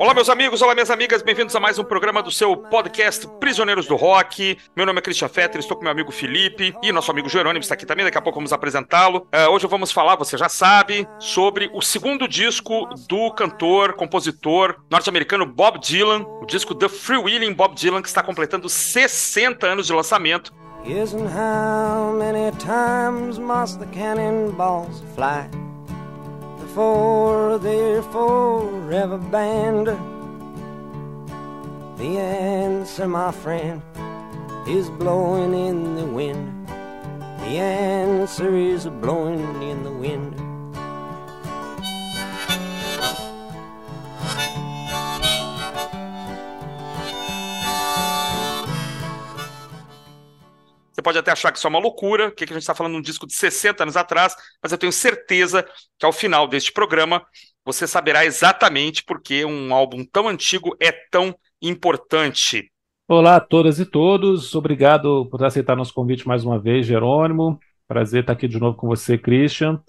Olá, meus amigos, olá, minhas amigas, bem-vindos a mais um programa do seu podcast Prisioneiros do Rock. Meu nome é Christian Fetter, estou com meu amigo Felipe e nosso amigo Jerônimo está aqui também, daqui a pouco vamos apresentá-lo. Uh, hoje vamos falar, você já sabe, sobre o segundo disco do cantor, compositor norte-americano Bob Dylan, o disco The Freewheeling Bob Dylan, que está completando 60 anos de lançamento. Isn't how many times must the cannonballs fly? For their forever band. The answer, my friend, is blowing in the wind. The answer is blowing in the wind. Você pode até achar que isso é uma loucura, que a gente está falando de um disco de 60 anos atrás, mas eu tenho certeza que ao final deste programa você saberá exatamente por que um álbum tão antigo é tão importante. Olá a todas e todos, obrigado por aceitar nosso convite mais uma vez, Jerônimo. Prazer estar aqui de novo com você, Christian.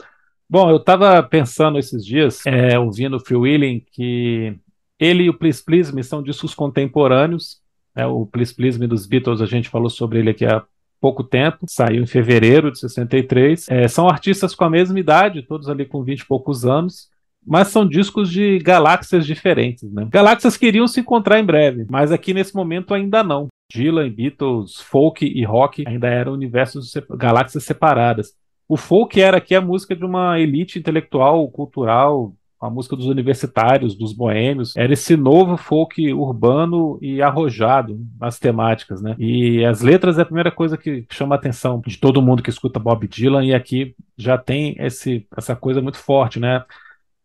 Bom, eu estava pensando esses dias, é, ouvindo o Free Willing, que ele e o Please Please Me são discos contemporâneos. É, o Please Please Me dos Beatles, a gente falou sobre ele aqui há pouco tempo, saiu em fevereiro de 63. É, são artistas com a mesma idade, todos ali com 20 e poucos anos, mas são discos de galáxias diferentes, né? Galáxias queriam se encontrar em breve, mas aqui nesse momento ainda não. Dylan, Beatles, folk e rock ainda eram universos, galáxias separadas. O folk era aqui a música de uma elite intelectual, cultural, a música dos universitários, dos boêmios, era esse novo folk urbano e arrojado nas temáticas, né? E as letras é a primeira coisa que chama a atenção de todo mundo que escuta Bob Dylan, e aqui já tem esse, essa coisa muito forte, né?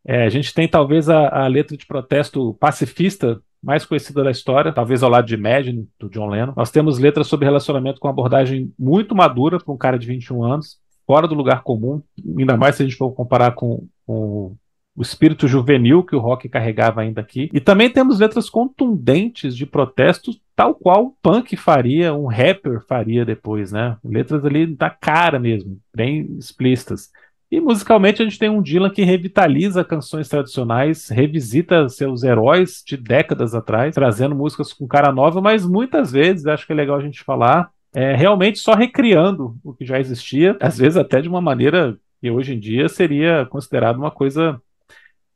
É, a gente tem talvez a, a, letra de protesto pacifista mais conhecida da história, talvez ao lado de Imagine, do John Lennon. Nós temos letras sobre relacionamento com abordagem muito madura para um cara de 21 anos, fora do lugar comum, ainda mais se a gente for comparar com, com o espírito juvenil que o rock carregava ainda aqui. E também temos letras contundentes de protestos, tal qual o punk faria, um rapper faria depois, né? Letras ali da cara mesmo, bem explícitas. E musicalmente a gente tem um Dylan que revitaliza canções tradicionais, revisita seus heróis de décadas atrás, trazendo músicas com cara nova, mas muitas vezes, acho que é legal a gente falar, é, realmente só recriando o que já existia, às vezes até de uma maneira que hoje em dia seria considerado uma coisa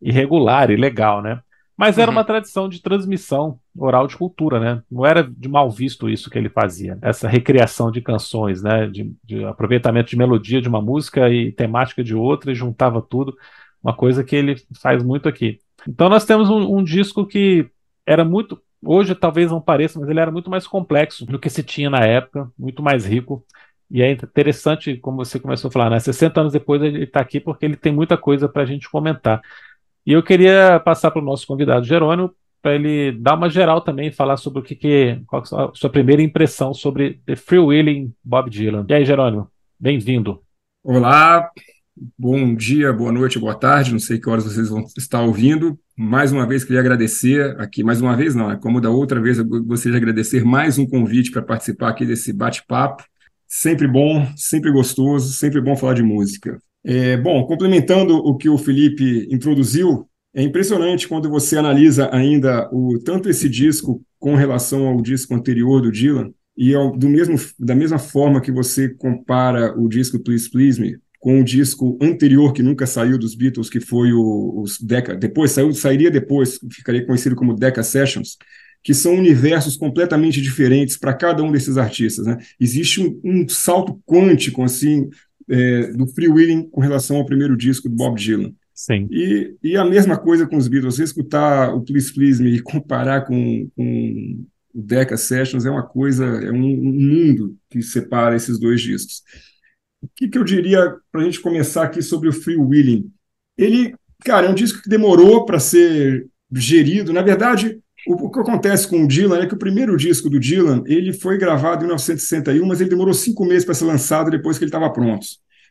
irregular, ilegal, né? Mas era uhum. uma tradição de transmissão oral de cultura, né? Não era de mal visto isso que ele fazia, essa recriação de canções, né? De, de aproveitamento de melodia de uma música e temática de outra e juntava tudo, uma coisa que ele faz muito aqui. Então nós temos um, um disco que era muito, hoje talvez não pareça, mas ele era muito mais complexo do que se tinha na época, muito mais rico. E é interessante, como você começou a falar, né? 60 anos depois ele está aqui porque ele tem muita coisa para a gente comentar. E eu queria passar para o nosso convidado Jerônimo para ele dar uma geral também, falar sobre o que, que qual é a sua primeira impressão sobre The Free Willing Bob Dylan. E aí, Jerônimo, bem-vindo. Olá, bom dia, boa noite, boa tarde, não sei que horas vocês vão estar ouvindo. Mais uma vez queria agradecer aqui, mais uma vez não, é como da outra vez eu gostaria de agradecer mais um convite para participar aqui desse bate-papo. Sempre bom, sempre gostoso, sempre bom falar de música. É, bom, complementando o que o Felipe introduziu, é impressionante quando você analisa ainda o tanto esse disco com relação ao disco anterior do Dylan e ao, do mesmo, da mesma forma que você compara o disco Please Please Me com o disco anterior que nunca saiu dos Beatles, que foi o, os Decca, depois saiu, sairia depois, ficaria conhecido como Decca Sessions, que são universos completamente diferentes para cada um desses artistas. Né? Existe um, um salto quântico assim é, do freewheeling com relação ao primeiro disco do Bob Dylan. Sim. E, e a mesma coisa com os Beatles. Escutar o Please Please Me e comparar com, com o Decca Sessions é uma coisa, é um, um mundo que separa esses dois discos. O que, que eu diria para a gente começar aqui sobre o Freewheeling? Ele, cara, é um disco que demorou para ser gerido. Na verdade, o, que acontece com o Dylan é que o primeiro disco do Dylan ele foi gravado em 1961, mas ele demorou cinco meses para ser lançado depois que ele estava pronto.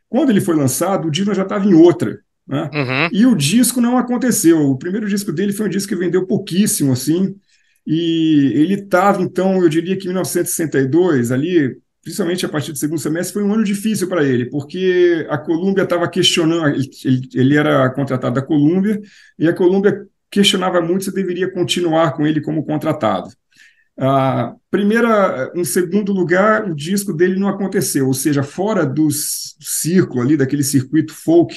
Quando ele foi lançado, o Dylan já estava em outra. Né? Uhum. E o disco não aconteceu. O primeiro disco dele foi um disco que vendeu pouquíssimo, assim. E ele estava, então, eu diria que em 1962, ali, principalmente a partir do segundo semestre, foi um ano difícil para ele, porque a Columbia estava questionando, ele, ele, era contratado da Columbia, e a Columbia questionava muito se deveria continuar com ele como contratado. Primeira, em segundo lugar, o disco dele não aconteceu, ou seja, fora do círculo ali, daquele circuito folk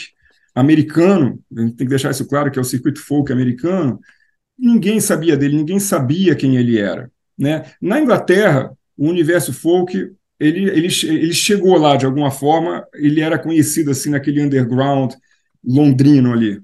americano, a gente tem que deixar isso claro que é o circuito folk americano, ninguém sabia dele, ninguém sabia quem ele era. Né? Na Inglaterra, o universo folk ele, ele, ele chegou lá de alguma forma, ele era conhecido assim naquele underground londrino ali.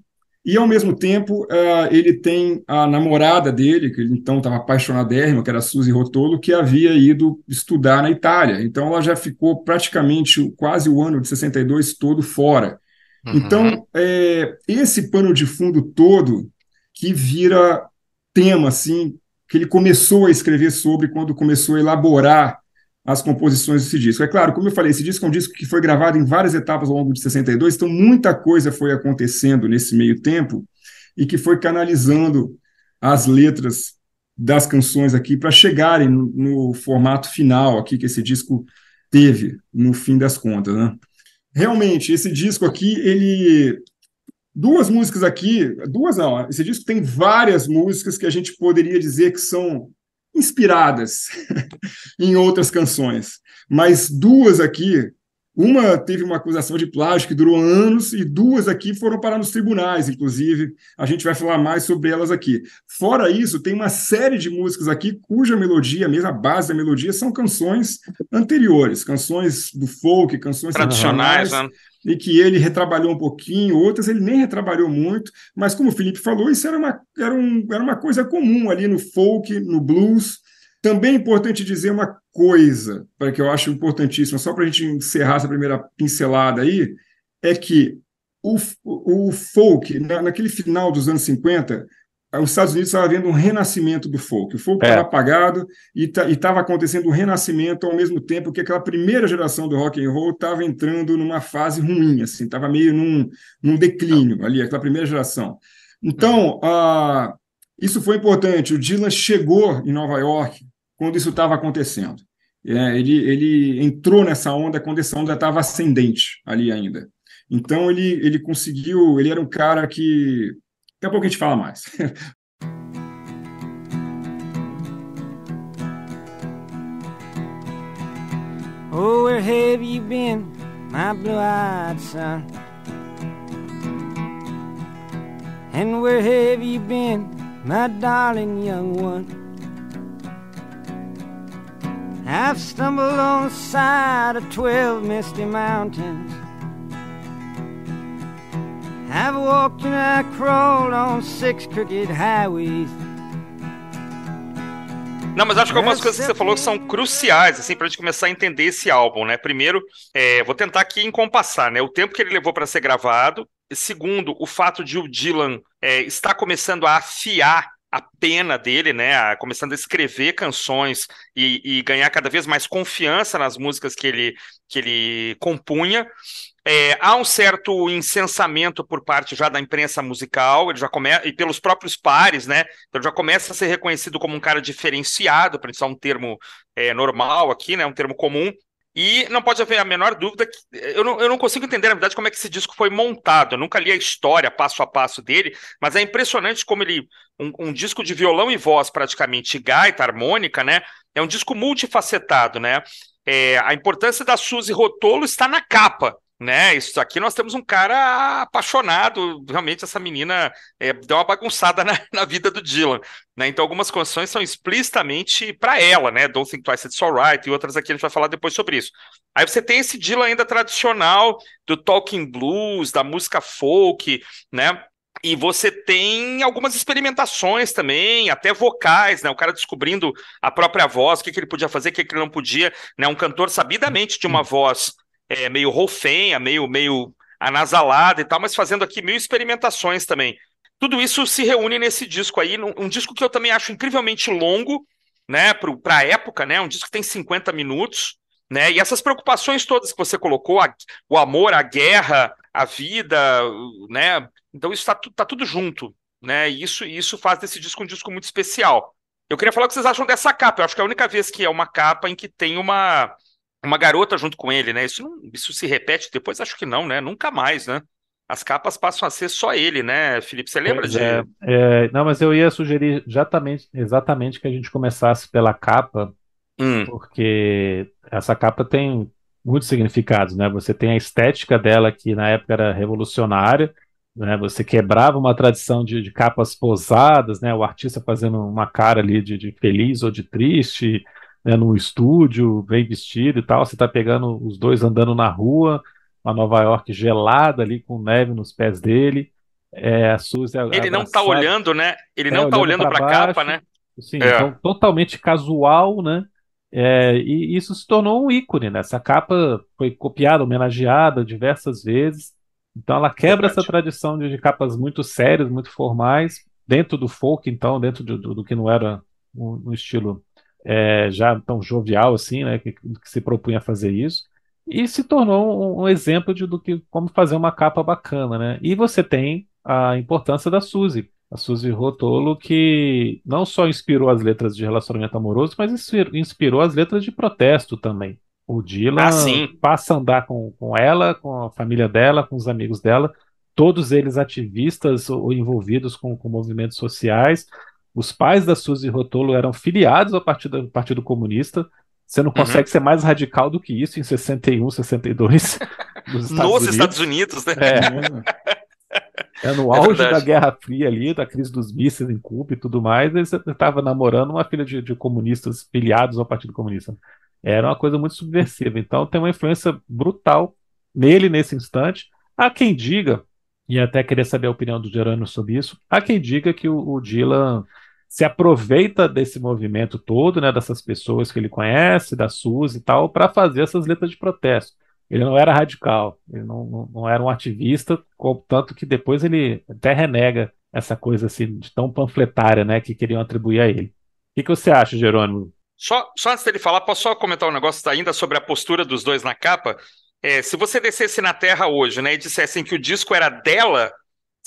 E, ao mesmo tempo, uh, ele tem a namorada dele, que ele então estava apaixonadérrimo, que era a Suzy Rotolo, que havia ido estudar na Itália. Então, ela já ficou praticamente quase o ano de 62 todo fora. Uhum. Então, é, esse pano de fundo todo que vira tema, assim, que ele começou a escrever sobre quando começou a elaborar as composições desse disco. É claro, como eu falei, esse disco é um disco que foi gravado em várias etapas ao longo de 62, então muita coisa foi acontecendo nesse meio tempo e que foi canalizando as letras das canções aqui para chegarem no, no, formato final aqui que esse disco teve no fim das contas, né? Realmente, esse disco aqui, ele duas músicas aqui, duas não, esse disco tem várias músicas que a gente poderia dizer que são inspiradas em outras canções, mas duas aqui, uma teve uma acusação de plágio que durou anos e duas aqui foram parar nos tribunais, inclusive. A gente vai falar mais sobre elas aqui. Fora isso, tem uma série de músicas aqui cuja melodia, mesmo a base da melodia, são canções anteriores, canções do folk, canções tradicionais, né? E que ele retrabalhou um pouquinho, outras ele nem retrabalhou muito, mas como o Felipe falou, isso era uma, era um, era uma coisa comum ali no folk, no blues. Também é importante dizer uma coisa, para que eu acho importantíssima, só para a gente encerrar essa primeira pincelada aí, é que o, o folk, na, naquele final dos anos 50, os Estados Unidos estava vendo um renascimento do folk. O folk estava é. apagado e estava acontecendo um renascimento ao mesmo tempo que aquela primeira geração do rock and roll estava entrando numa fase ruim, assim, estava meio num, num declínio ali, aquela primeira geração. Então, uh, isso foi importante. O Dylan chegou em Nova York quando isso estava acontecendo. É, ele, ele entrou nessa onda quando essa onda estava ascendente ali ainda. Então ele, ele conseguiu, ele era um cara que Daqui a pouco a gente fala mais. oh, where have you been, my blue-eyed son? And where have you been, my darling young one? I've stumbled on the side of twelve misty mountains I've walked and I crawled on six crooked highways. Não, mas acho que algumas coisas que você falou são cruciais, assim, pra gente começar a entender esse álbum, né? Primeiro, é, vou tentar aqui encompassar, né? O tempo que ele levou para ser gravado. Segundo, o fato de o Dylan é, estar começando a afiar a pena dele, né? A, começando a escrever canções e, e, ganhar cada vez mais confiança nas músicas que ele, que ele compunha. É, há um certo incensamento por parte já da imprensa musical, ele já começa, e pelos próprios pares, né? Então já começa a ser reconhecido como um cara diferenciado, para usar um termo é, normal aqui, né? Um termo comum. E não pode haver a menor dúvida que eu não, eu não consigo entender, na verdade, como é que esse disco foi montado. Eu nunca li a história passo a passo dele, mas é impressionante como ele. Um, um disco de violão e voz, praticamente, gaita, harmônica, né? É um disco multifacetado, né? É, a importância da Suzy Rotolo está na capa né? Isso aqui nós temos um cara apaixonado. Realmente, essa menina é, deu uma bagunçada na, na, vida do Dylan. Né? Então, algumas canções são explicitamente para ela, né? Don't Think Twice It's Alright, e outras aqui a gente vai falar depois sobre isso. Aí você tem esse Dylan ainda tradicional do talking blues, da música folk, né? E você tem algumas experimentações também, até vocais, né? O cara descobrindo a própria voz, o que, que ele podia fazer, o que, que ele não podia, né? Um cantor sabidamente de uma voz é, meio rolfenha, meio, meio anasalada e tal, mas fazendo aqui mil experimentações também. Tudo isso se reúne nesse disco aí, um disco que eu também acho incrivelmente longo, né, para a época, né, um disco que tem 50 minutos, né, e essas preocupações todas que você colocou, a, o amor, a guerra, a vida, né, então isso está tá tudo junto, né, e isso, isso faz desse disco um disco muito especial. Eu queria falar o que vocês acham dessa capa, eu acho que é a única vez que é uma capa em que tem uma uma garota junto com ele, né? Isso, não, isso se repete depois? Acho que não, né? Nunca mais, né? as capas passam a ser só ele, né, Felipe? Você lembra Pois de. é, é, não, mas eu ia sugerir exatamente, exatamente que a gente começasse pela capa, Hum, porque essa capa tem muitos significados, né? Você tem a estética dela, que na época era revolucionária, né? Você quebrava uma tradição de, de capas posadas, né? O artista fazendo uma cara ali de, de feliz ou de triste, né? Num estúdio, bem vestido e tal. Você tá pegando os dois andando na rua, uma Nova York gelada ali, com neve nos pés dele. É, a Suzy ele não tá abraçada, olhando, né? Ele é, não tá olhando olhando para pra capa, né? Sim, É. então totalmente casual, né? É, e isso se tornou um ícone, né? Essa capa foi copiada, homenageada diversas vezes. Então ela quebra essa tradição de, de capas muito sérias, muito formais, dentro do folk, então, dentro do, do- do que não era um, um estilo é, já tão jovial assim, né? Que, que se propunha a fazer isso. E se tornou um, um exemplo de do que como fazer uma capa bacana, né? E você tem a importância da Suzy. A Suzy Rotolo, que não só inspirou as letras de relacionamento amoroso, mas inspir- inspirou as letras de protesto também. O Dylan Ah, passa a andar com, com ela, com a família dela, com os amigos dela, todos eles ativistas ou envolvidos com, com movimentos sociais. Os pais da Suzy Rotolo eram filiados ao Partido, Partido Comunista. Você não Uhum. consegue ser mais radical do que isso em 61, 62, nos Estados Nos Unidos. Estados Unidos, né? É, é no É auge verdade. da Guerra Fria ali, da crise dos mísseis em Cuba e tudo mais, ele estava namorando uma filha de, de comunistas filiados ao Partido Comunista. Era uma coisa muito subversiva. Então tem uma influência brutal nele nesse instante. Há quem diga, e até queria saber a opinião do Gerônimo sobre isso, há quem diga que o, o Dylan se aproveita desse movimento todo, né, dessas pessoas que ele conhece, da Suzy e tal, para fazer essas letras de protesto. Ele não era radical, ele não, não, não era um ativista, tanto que depois ele até renega essa coisa assim de tão panfletária, né, que queriam atribuir a ele. O que, que você acha, Jerônimo? Só, só antes dele falar, posso só comentar um negócio ainda sobre a postura dos dois na capa? É, se você descesse na Terra hoje, né, e dissessem que o disco era dela,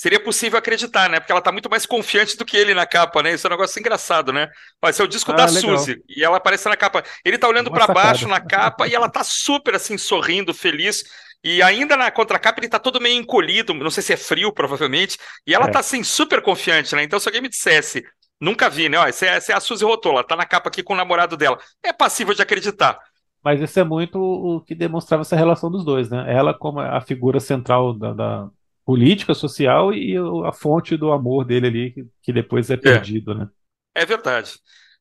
seria possível acreditar, né? Porque ela tá muito mais confiante do que ele na capa, né? Isso é um negócio engraçado, né? Ó, esse é o disco Ah, da legal. Suzy, e ela aparece na capa. Ele tá olhando sacada. baixo na capa e ela tá super assim, sorrindo, feliz. E ainda na contracapa ele tá todo meio encolhido, não sei se é frio, provavelmente, e ela É. tá assim, super confiante, né? Então, se alguém me dissesse, nunca vi, né? Ó, essa é, essa é a Suzy Rotola, tá na capa aqui com o namorado dela. É passível de acreditar. Mas isso é muito o que demonstrava essa relação dos dois, né? Ela como a figura central da, da política social e a fonte do amor dele ali, que, que depois é perdido, né? É verdade.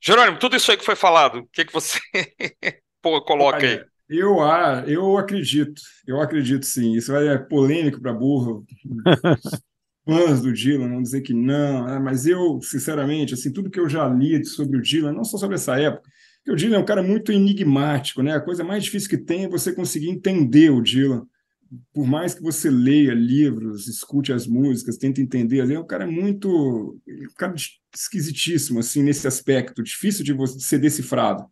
Jerônimo, tudo isso aí que foi falado, o que, que você pô, coloca aí? Eu, ah, eu acredito, eu acredito sim. Isso é polêmico para burro. Fãs do Dylan vão dizer que não, ah, mas eu, sinceramente, assim, tudo que eu já li sobre o Dylan, não só sobre essa época, porque o Dylan é um cara muito enigmático, né? A coisa mais difícil que tem é você conseguir entender o Dylan. Por mais que você leia livros, escute as músicas, tente entender, ele é um cara muito, um cara esquisitíssimo assim nesse aspecto, difícil de você de ser decifrado.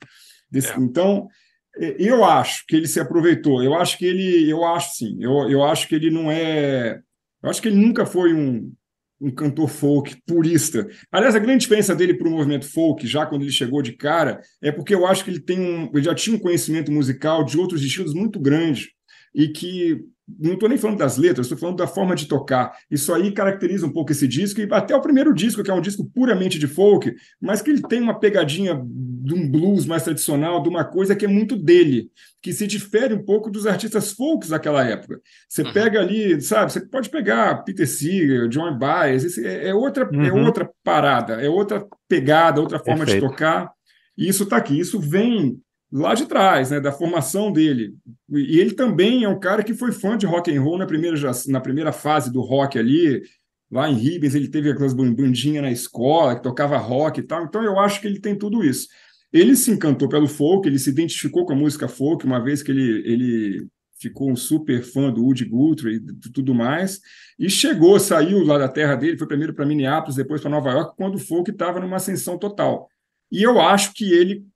Desse- É. Então, é, eu acho que ele se aproveitou. Eu acho que ele, eu acho sim. Eu, eu acho que ele não é. Eu acho que ele nunca foi um, um cantor folk purista. Aliás, a grande diferença dele para o movimento folk, já quando ele chegou de cara, é porque eu acho que ele tem um, ele já tinha um conhecimento musical de outros estilos muito grande e que não estou nem falando das letras, estou falando da forma de tocar. Isso aí caracteriza um pouco esse disco, e até o primeiro disco, que é um disco puramente de folk, mas que ele tem uma pegadinha de um blues mais tradicional, de uma coisa que é muito dele, que se difere um pouco dos artistas folks daquela época. Você Uhum. pega ali, sabe, você pode pegar Peter Seeger, John Baez, é, é outra, é Uhum. outra parada, é outra pegada, outra forma Perfeito. de tocar. E isso está aqui, isso vem lá de trás, né, da formação dele. E ele também é um cara que foi fã de rock and roll na primeira, na primeira fase do rock ali, lá em Ribens, ele teve aquelas ban- bandinhas na escola, que tocava rock e tal, então eu acho que ele tem tudo isso. Ele se encantou pelo folk, ele se identificou com a música folk, uma vez que ele, ele ficou um super fã do Woody Guthrie e tudo mais, e chegou, saiu lá da terra dele, foi primeiro para Minneapolis, depois para Nova York, quando o folk estava numa ascensão total. E eu acho que ele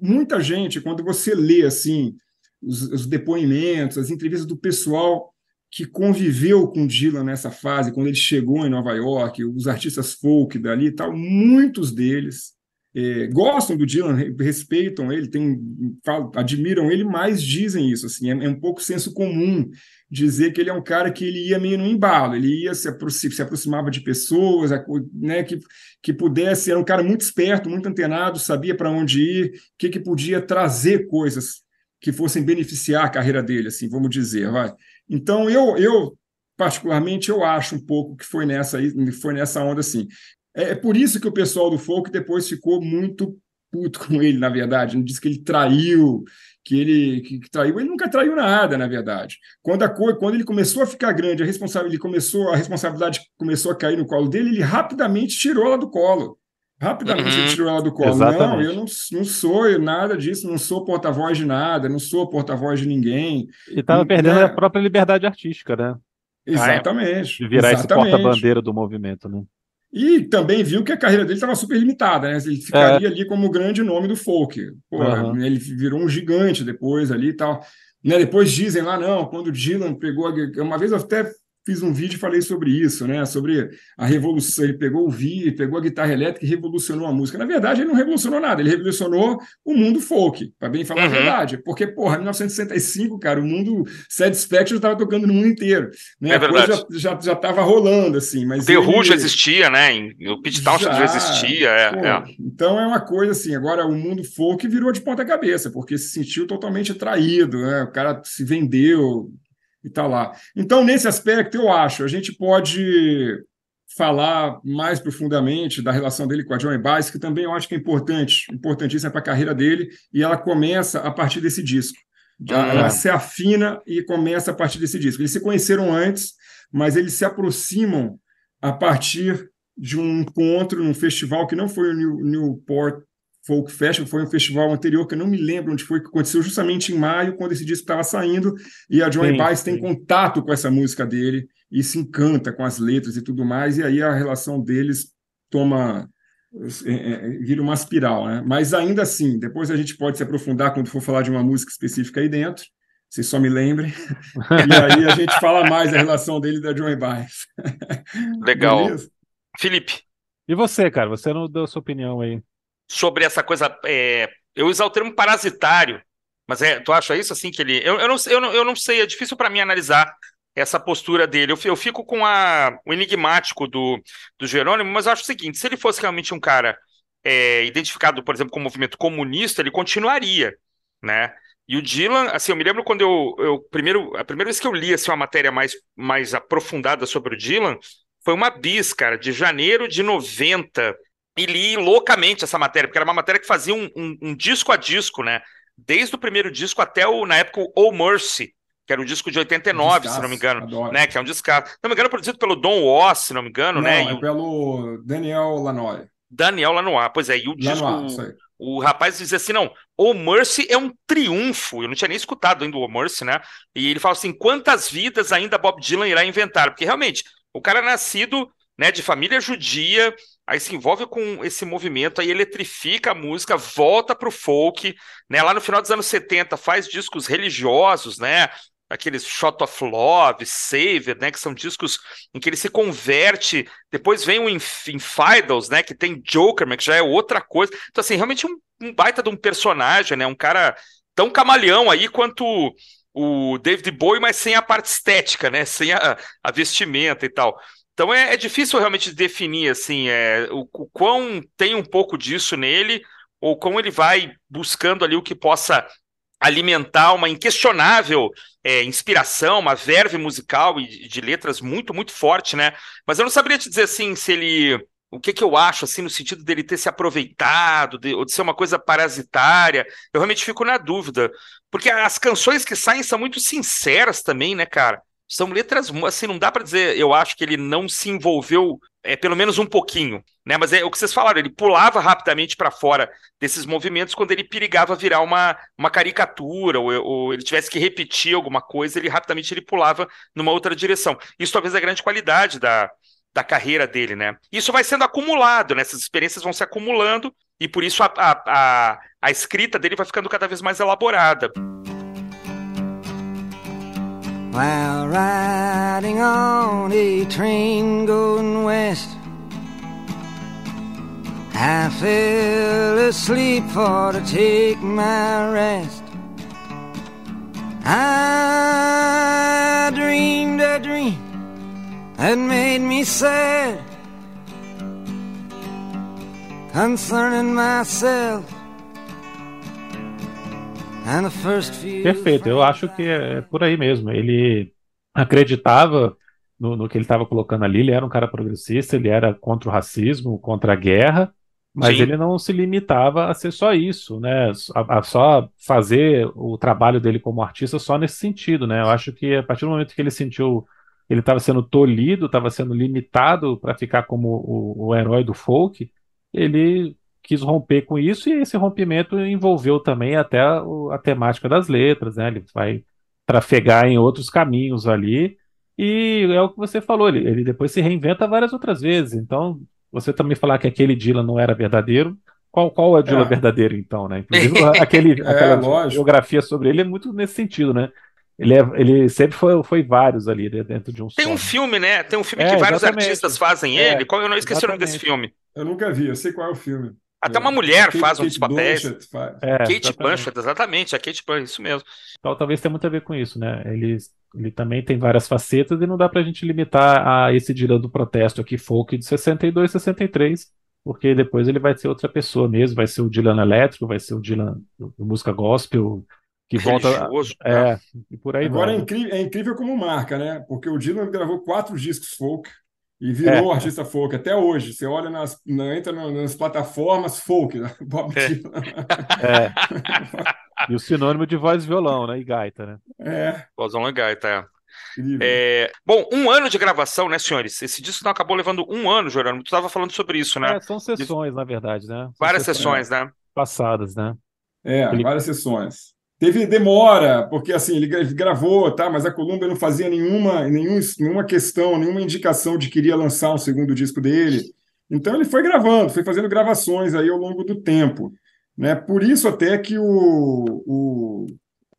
muita gente, quando você lê assim os, os depoimentos, as entrevistas do pessoal que conviveu com Dylan nessa fase, quando ele chegou em Nova York, os artistas folk dali e tal, muitos deles, é, gostam do Dylan, respeitam ele, tem, falam, admiram ele, mas dizem isso. Assim, é, é, um pouco senso comum dizer que ele é um cara que ele ia meio no embalo, ele ia se, aproxim, se aproximava de pessoas, né, que, que pudesse, era um cara muito esperto, muito antenado, sabia para onde ir, que, que podia trazer coisas que fossem beneficiar a carreira dele, assim, vamos dizer, vai. Então eu, eu particularmente eu acho um pouco que foi nessa foi nessa onda assim. É, é por isso que o pessoal do folk depois ficou muito puto com ele, na verdade. Não disse que ele traiu, que ele que, que, traiu. Ele nunca traiu nada, na verdade. Quando a coisa, quando ele começou a ficar grande, a responsabilidade começou, a responsabilidade começou a cair no colo dele, ele rapidamente tirou ela do colo. Rapidamente uhum. ele tirou ela do colo. Exatamente. Não, eu não, não sou nada disso, não sou porta-voz de nada, não sou porta-voz de ninguém. E estava perdendo é... a própria liberdade artística, né? Exatamente. De virar exatamente. esse porta-bandeira do movimento, né? E também viu que a carreira dele estava super limitada, né? Ele ficaria é. ali como o grande nome do folk. Uhum. Ele virou um gigante depois ali e tal. Né? Depois dizem lá, não, quando Dylan pegou. A... Uma vez eu até fiz um vídeo e falei sobre isso, né? Sobre a revolução. Ele pegou o vi, pegou a guitarra elétrica e revolucionou a música. Na verdade, ele não revolucionou nada, ele revolucionou o mundo folk, para bem falar uhum. a verdade. Porque, porra, em 1965, cara, o mundo Satisfaction estava tocando no mundo inteiro. Né? É a coisa já, já, já rolando, assim. Mas o The Who já existia, né? O Pete Townshend já, já existia. É, pô, é. Então é uma coisa assim. Agora, o mundo folk virou de ponta cabeça, porque se sentiu totalmente traído, né? O cara se vendeu, e está lá. Então, nesse aspecto, eu acho, a gente pode falar mais profundamente da relação dele com a Johnny Baez, que também eu acho que é importante, importantíssima para a carreira dele, e ela começa a partir desse disco. Ah. Ela se afina e começa a partir desse disco. Eles se conheceram antes, mas eles se aproximam a partir de um encontro num festival que não foi o Newport Folk Festival, foi um festival anterior que eu não me lembro onde foi, que aconteceu justamente em maio, quando esse disco estava saindo, e a Johnny Baez tem contato com essa música dele e se encanta com as letras e tudo mais, e aí a relação deles toma é, é, vira uma espiral, né? Mas ainda assim, depois a gente pode se aprofundar quando for falar de uma música específica aí dentro. Vocês só me lembrem. e aí a gente fala mais da relação dele e da Johnny Baez. Legal. Beleza? Felipe. E você, cara? Você não deu sua opinião aí sobre essa coisa. É, eu usar o termo parasitário, mas é, tu acha isso assim que ele. Eu, eu, não, eu, não, eu não sei, é difícil para mim analisar essa postura dele. Eu, eu fico com a, o enigmático do, do Jerônimo, mas eu acho o seguinte: se ele fosse realmente um cara é, identificado, por exemplo, como movimento comunista, ele continuaria, né? E o Dylan, assim, eu me lembro quando eu, eu primeiro, a primeira vez que eu li assim, uma matéria mais, mais aprofundada sobre o Dylan foi uma bis, cara, de janeiro de 90, e li loucamente essa matéria, porque era uma matéria que fazia um, um, um disco a disco, né? Desde o primeiro disco até o, na época, o Oh Mercy, que era um disco de 89, Descasso, se não me engano, adoro. né? Que é um disco, se não me engano, produzido pelo Don Was, se não me engano, não, né? É e pelo Daniel Lanois. Daniel Lanois, pois é, e o disco, o, o rapaz dizia assim, não, O Mercy é um triunfo, eu não tinha nem escutado ainda o O Mercy, né? E ele fala assim, quantas vidas ainda Bob Dylan irá inventar? Porque realmente, o cara é nascido, né, de família judia, aí se envolve com esse movimento, aí eletrifica a música, volta pro folk, né? Lá no final dos anos 70 faz discos religiosos, né? Aqueles Shot of Love, Saved, né? Que são discos em que ele se converte. Depois vem o Infidels, né? Que tem Jokerman, que já é outra coisa. Então, assim, realmente um, um baita de um personagem, né? Um cara tão camaleão aí quanto o David Bowie, mas sem a parte estética, né? Sem a, a vestimenta e tal. Então é, é difícil realmente definir assim é, o, o quão tem um pouco disso nele, ou como ele vai buscando ali o que possa alimentar uma inquestionável é, inspiração, uma verve musical e de letras muito, muito forte, né? Mas eu não saberia te dizer assim se ele. O que, que eu acho, assim, no sentido dele ter se aproveitado, de, ou de ser uma coisa parasitária, eu realmente fico na dúvida. Porque as canções que saem são muito sinceras também, né, cara? São letras, assim, não dá para dizer, eu acho que ele não se envolveu, é, pelo menos um pouquinho, né? Mas é o que vocês falaram, ele pulava rapidamente para fora desses movimentos quando ele perigava virar uma, uma caricatura, ou, ou, ele tivesse que repetir alguma coisa, ele rapidamente ele pulava numa outra direção. Isso talvez é a grande qualidade da, da carreira dele, né? Isso vai sendo acumulado, né? Essas experiências vão se acumulando, e por isso a, a, a, a escrita dele vai ficando cada vez mais elaborada. While riding on a train going west I fell asleep for to take my rest. I dreamed a dream that made me sad concerning myself. Perfeito, eu acho que é por aí mesmo. Ele acreditava no, no que ele estava colocando ali, ele era um cara progressista, ele era contra o racismo, contra a guerra, mas Sim. ele não se limitava a ser só isso, né? A, a só fazer o trabalho dele como artista só nesse sentido, né? Eu acho que a partir do momento que ele sentiu que ele estava sendo tolhido, estava sendo limitado para ficar como o, o herói do folk, ele quis romper com isso e esse rompimento envolveu também até a, a temática das letras, né? Ele vai trafegar em outros caminhos ali e é o que você falou, ele, ele depois se reinventa várias outras vezes. Então, você também falar que aquele Dylan não era verdadeiro, qual, qual é o Dylan É. verdadeiro então, né? Inclusive, aquele, É, aquela lógico. biografia sobre ele é muito nesse sentido, né? Ele, é- ele sempre foi, foi vários ali né, dentro de um Tem só. um filme, né? Tem um filme É, que vários exatamente. artistas fazem É, ele. Qual eu não esqueci o nome desse exatamente. filme. Eu nunca vi, eu sei qual é o filme. Até É. uma mulher Kate- faz um dos Kate papéis. Blanchett faz. É, Kate exatamente. Blanchett, exatamente, a Kate Blanchett, isso mesmo. Então, talvez tenha muito a ver com isso, né? Ele, ele também tem várias facetas e não dá pra gente limitar a esse Dylan do protesto aqui, folk de 62, 63, porque depois ele vai ser outra pessoa mesmo, vai ser o Dylan elétrico, vai ser o Dylan música gospel, que volta. Religioso. né? É, e por aí Agora é vai. incrível, é incrível como marca, né? Porque o Dylan gravou quatro discos folk e virou É. artista folk até hoje. Você olha nas, na- entra na- nas plataformas folk, né? Bob É. Dylan. É. E o sinônimo de voz e violão, né? E gaita, né? É, Vozão Legaita, é. incrível. É, Bom, um ano de gravação, né, senhores? Esse disco não acabou levando um ano, Jorano. Tu estava falando sobre isso, né? É, são sessões, na verdade, né? São Várias sessões, né? passadas, né? É, várias sessões. Teve demora, porque assim, ele gra- ele gravou, tá? Mas a Columbia não fazia nenhuma, nenhum, nenhuma questão, nenhuma indicação de que iria lançar um segundo disco dele. Então ele foi gravando, foi fazendo gravações aí ao longo do tempo. Né? Por isso até que o, o,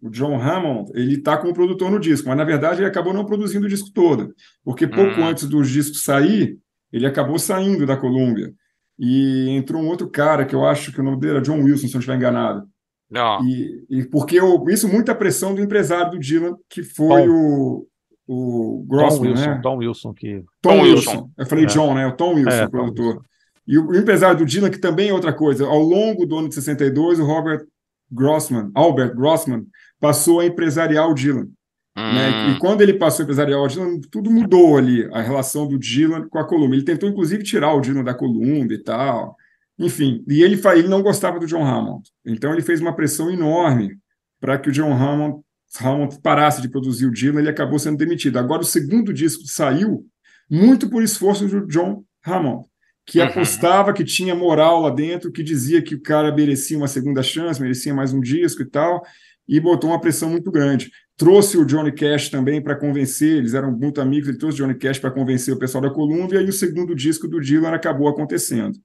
o John Hammond ele está como produtor no disco, mas na verdade ele acabou não produzindo o disco todo, porque pouco Hum. antes do disco sair, ele acabou saindo da Columbia. E entrou um outro cara que eu acho que o nome dele era John Wilson, se eu não estiver enganado. Não. E, e porque eu, isso muita pressão do empresário do Dylan, que foi Tom. o, o Tom Grossman, Wilson, né? Tom Wilson que Tom, Tom Wilson. Wilson. Eu falei É. John, né? O Tom Wilson, É, o Tom produtor. Wilson. E o, o empresário do Dylan, que também é outra coisa, ao longo do ano de 62, o Robert Grossman, Albert Grossman, passou a empresariar o Dylan. né? Hum, E quando ele passou a empresariar o Dylan, tudo mudou ali, a relação do Dylan com a Columbia. Ele tentou, inclusive, tirar o Dylan da Columbia e tal. Enfim, e ele, ele não gostava do John Hammond. Então ele fez uma pressão enorme para que o John Hammond, Hammond parasse de produzir o Dylan, ele acabou sendo demitido. Agora o segundo disco saiu muito por esforço do John Hammond, que Uhum. apostava que tinha moral lá dentro, que dizia que o cara merecia uma segunda chance, merecia mais um disco e tal, e botou uma pressão muito grande. Trouxe o Johnny Cash também para convencer, eles eram muito amigos, ele trouxe o Johnny Cash para convencer o pessoal da Columbia, e o segundo disco do Dylan acabou acontecendo.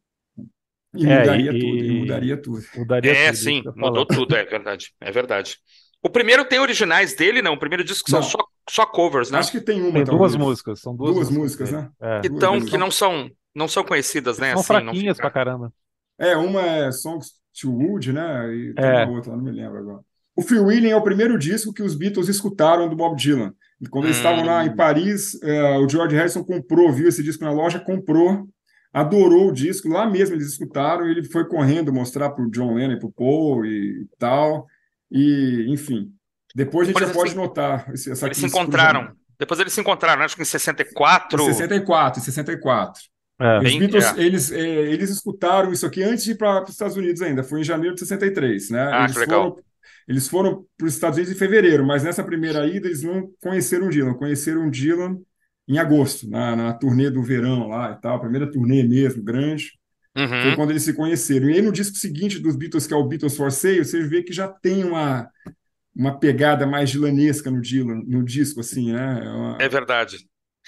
E É, mudaria e- tudo, e mudaria tudo. mudaria É, tudo, sim, mudou tudo, é verdade. É verdade. O primeiro tem originais dele, não? O primeiro disco são Não. só, só covers, né? Acho que tem uma, Tem duas talvez. músicas, são duas, Duas músicas, dele. né? É. Que, duas músicas. que não são, não são conhecidas, né? São assim, não fraquinhas fica- pra caramba. É, uma é Songs to Wood, né? E tem É. uma outra, não me lembro agora. O Free Willing é o primeiro disco que os Beatles escutaram do Bob Dylan. E Quando eles Hum. estavam lá em Paris, eh, o George Harrison comprou, viu esse disco na loja, comprou, adorou o disco. Lá mesmo eles escutaram, e ele foi correndo mostrar para o John Lennon e para o Paul e tal. E, enfim, depois a gente Depois já pode eles se- notar essa Eles se encontraram. Depois eles se encontraram, acho que em 64. Em 64, em 64. É. Os Bem- Beatles, é. eles, eh, eles escutaram isso aqui antes de ir para os Estados Unidos ainda, foi em janeiro de 63, né? Ah, eles que legal. foram, eles foram para os Estados Unidos em fevereiro, mas nessa primeira ida eles não conheceram o Dylan, conheceram o Dylan em agosto, na, na turnê do verão lá e tal, a primeira turnê mesmo, grande, foi Uhum. quando eles se conheceram. E aí no disco seguinte dos Beatles, que é o Beatles for Sale, você vê que já tem uma, uma pegada mais dilanesca no Dylan, no disco, assim, né? É uma- É verdade.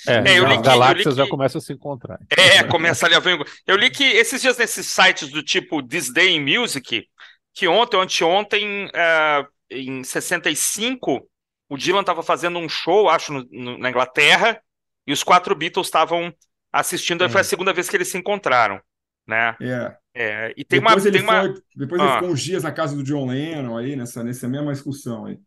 É, É, eu li as que- eu galáxias li já que- começam a se encontrar. É, começa ali a ver. Eu li que esses dias nesses sites do tipo This Day in Music, que ontem anteontem, eh, em 65, o Dylan estava fazendo um show, acho, no- no- na Inglaterra, e os quatro Beatles estavam assistindo. aí Foi a segunda vez que eles se encontraram. né? É. É, e tem depois uma, ele tem uma... foi, depois Ah. ele ficou uns dias na casa do John Lennon aí, nessa, nessa mesma excursão aí.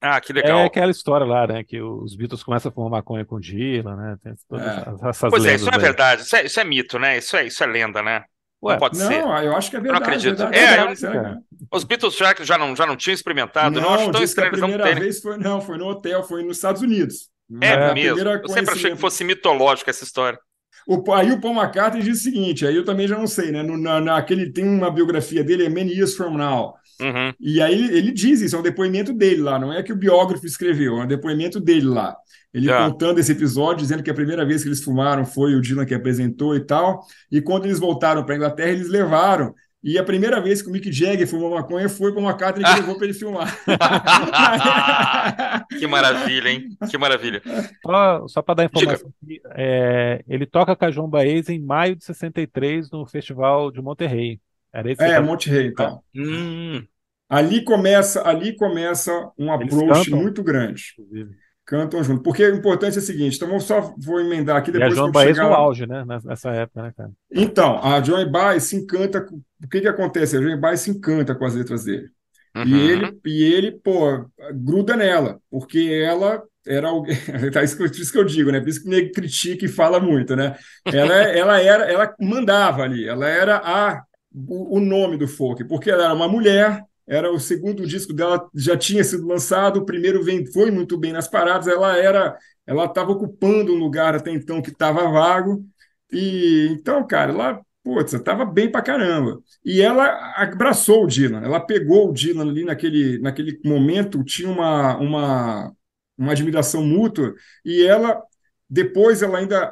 Ah, que legal. É aquela história lá, né? Que os Beatles começam a fumar maconha com Dylan, né? Tem todas É. essas- Pois é, isso não é aí. verdade. Isso é, isso é mito, né? Isso é, isso é lenda, né? Ué, não pode ser. Não, eu acho que é não verdade. acredito. verdade, É, verdade, eu- que- Os Beatles já, já, não, já não tinham experimentado. não, acho Não, tão disse que a estranho não primeira terem. vez foi, não, foi no hotel, foi nos Estados Unidos. É Na mesmo. primeira Eu sempre achei que fosse mitológico essa história. O, aí o Paul McCartney diz o seguinte, aí eu também já não sei, né? No, na, naquele, tem uma biografia dele, é Many Years From Now. Uhum. E aí ele, diz isso, é um depoimento dele lá, não é que o biógrafo escreveu, é um depoimento dele lá. Ele Ah. contando esse episódio, dizendo que a primeira vez que eles fumaram foi o Dylan que apresentou e tal. E quando eles voltaram para a Inglaterra, eles levaram. E a primeira vez que o Mick Jagger fumou maconha foi para uma McCartney que levou para ele filmar. que maravilha, hein? Que maravilha. Só, só para dar informação, aqui, é, ele toca com a João Baez em maio de 63 no Festival de Monterrey. Era esse é, que- Monte Rei, então. Hum, Ali começa, ali começa um approach cantam? muito grande. inclusive. Cantam junto. Porque o importante é o seguinte, então eu só vou emendar aqui E a depois João que eu Baez chegar no auge, né? Nessa época, né, cara? Então, a Johnny Baez se encanta com... O que que acontece? A Johnny Baez se encanta com as letras dele. uhum. E ele, e ele, pô, gruda nela, porque ela era alguém. Tá, isso, que eu- isso que eu digo, né? Por isso que me critica e fala muito, né? Ela, ela era, ela mandava ali, ela era a, o, o nome do folk, porque ela era uma mulher. Era o segundo disco dela, já tinha sido lançado. O primeiro vem, foi muito bem nas paradas. Ela era, ela estava ocupando um lugar até então que estava vago. E então, cara, ela, putz, estava bem pra caramba. E ela abraçou o Dylan, ela pegou o Dylan ali naquele, naquele momento, tinha uma, uma, uma admiração mútua, e ela, depois ela ainda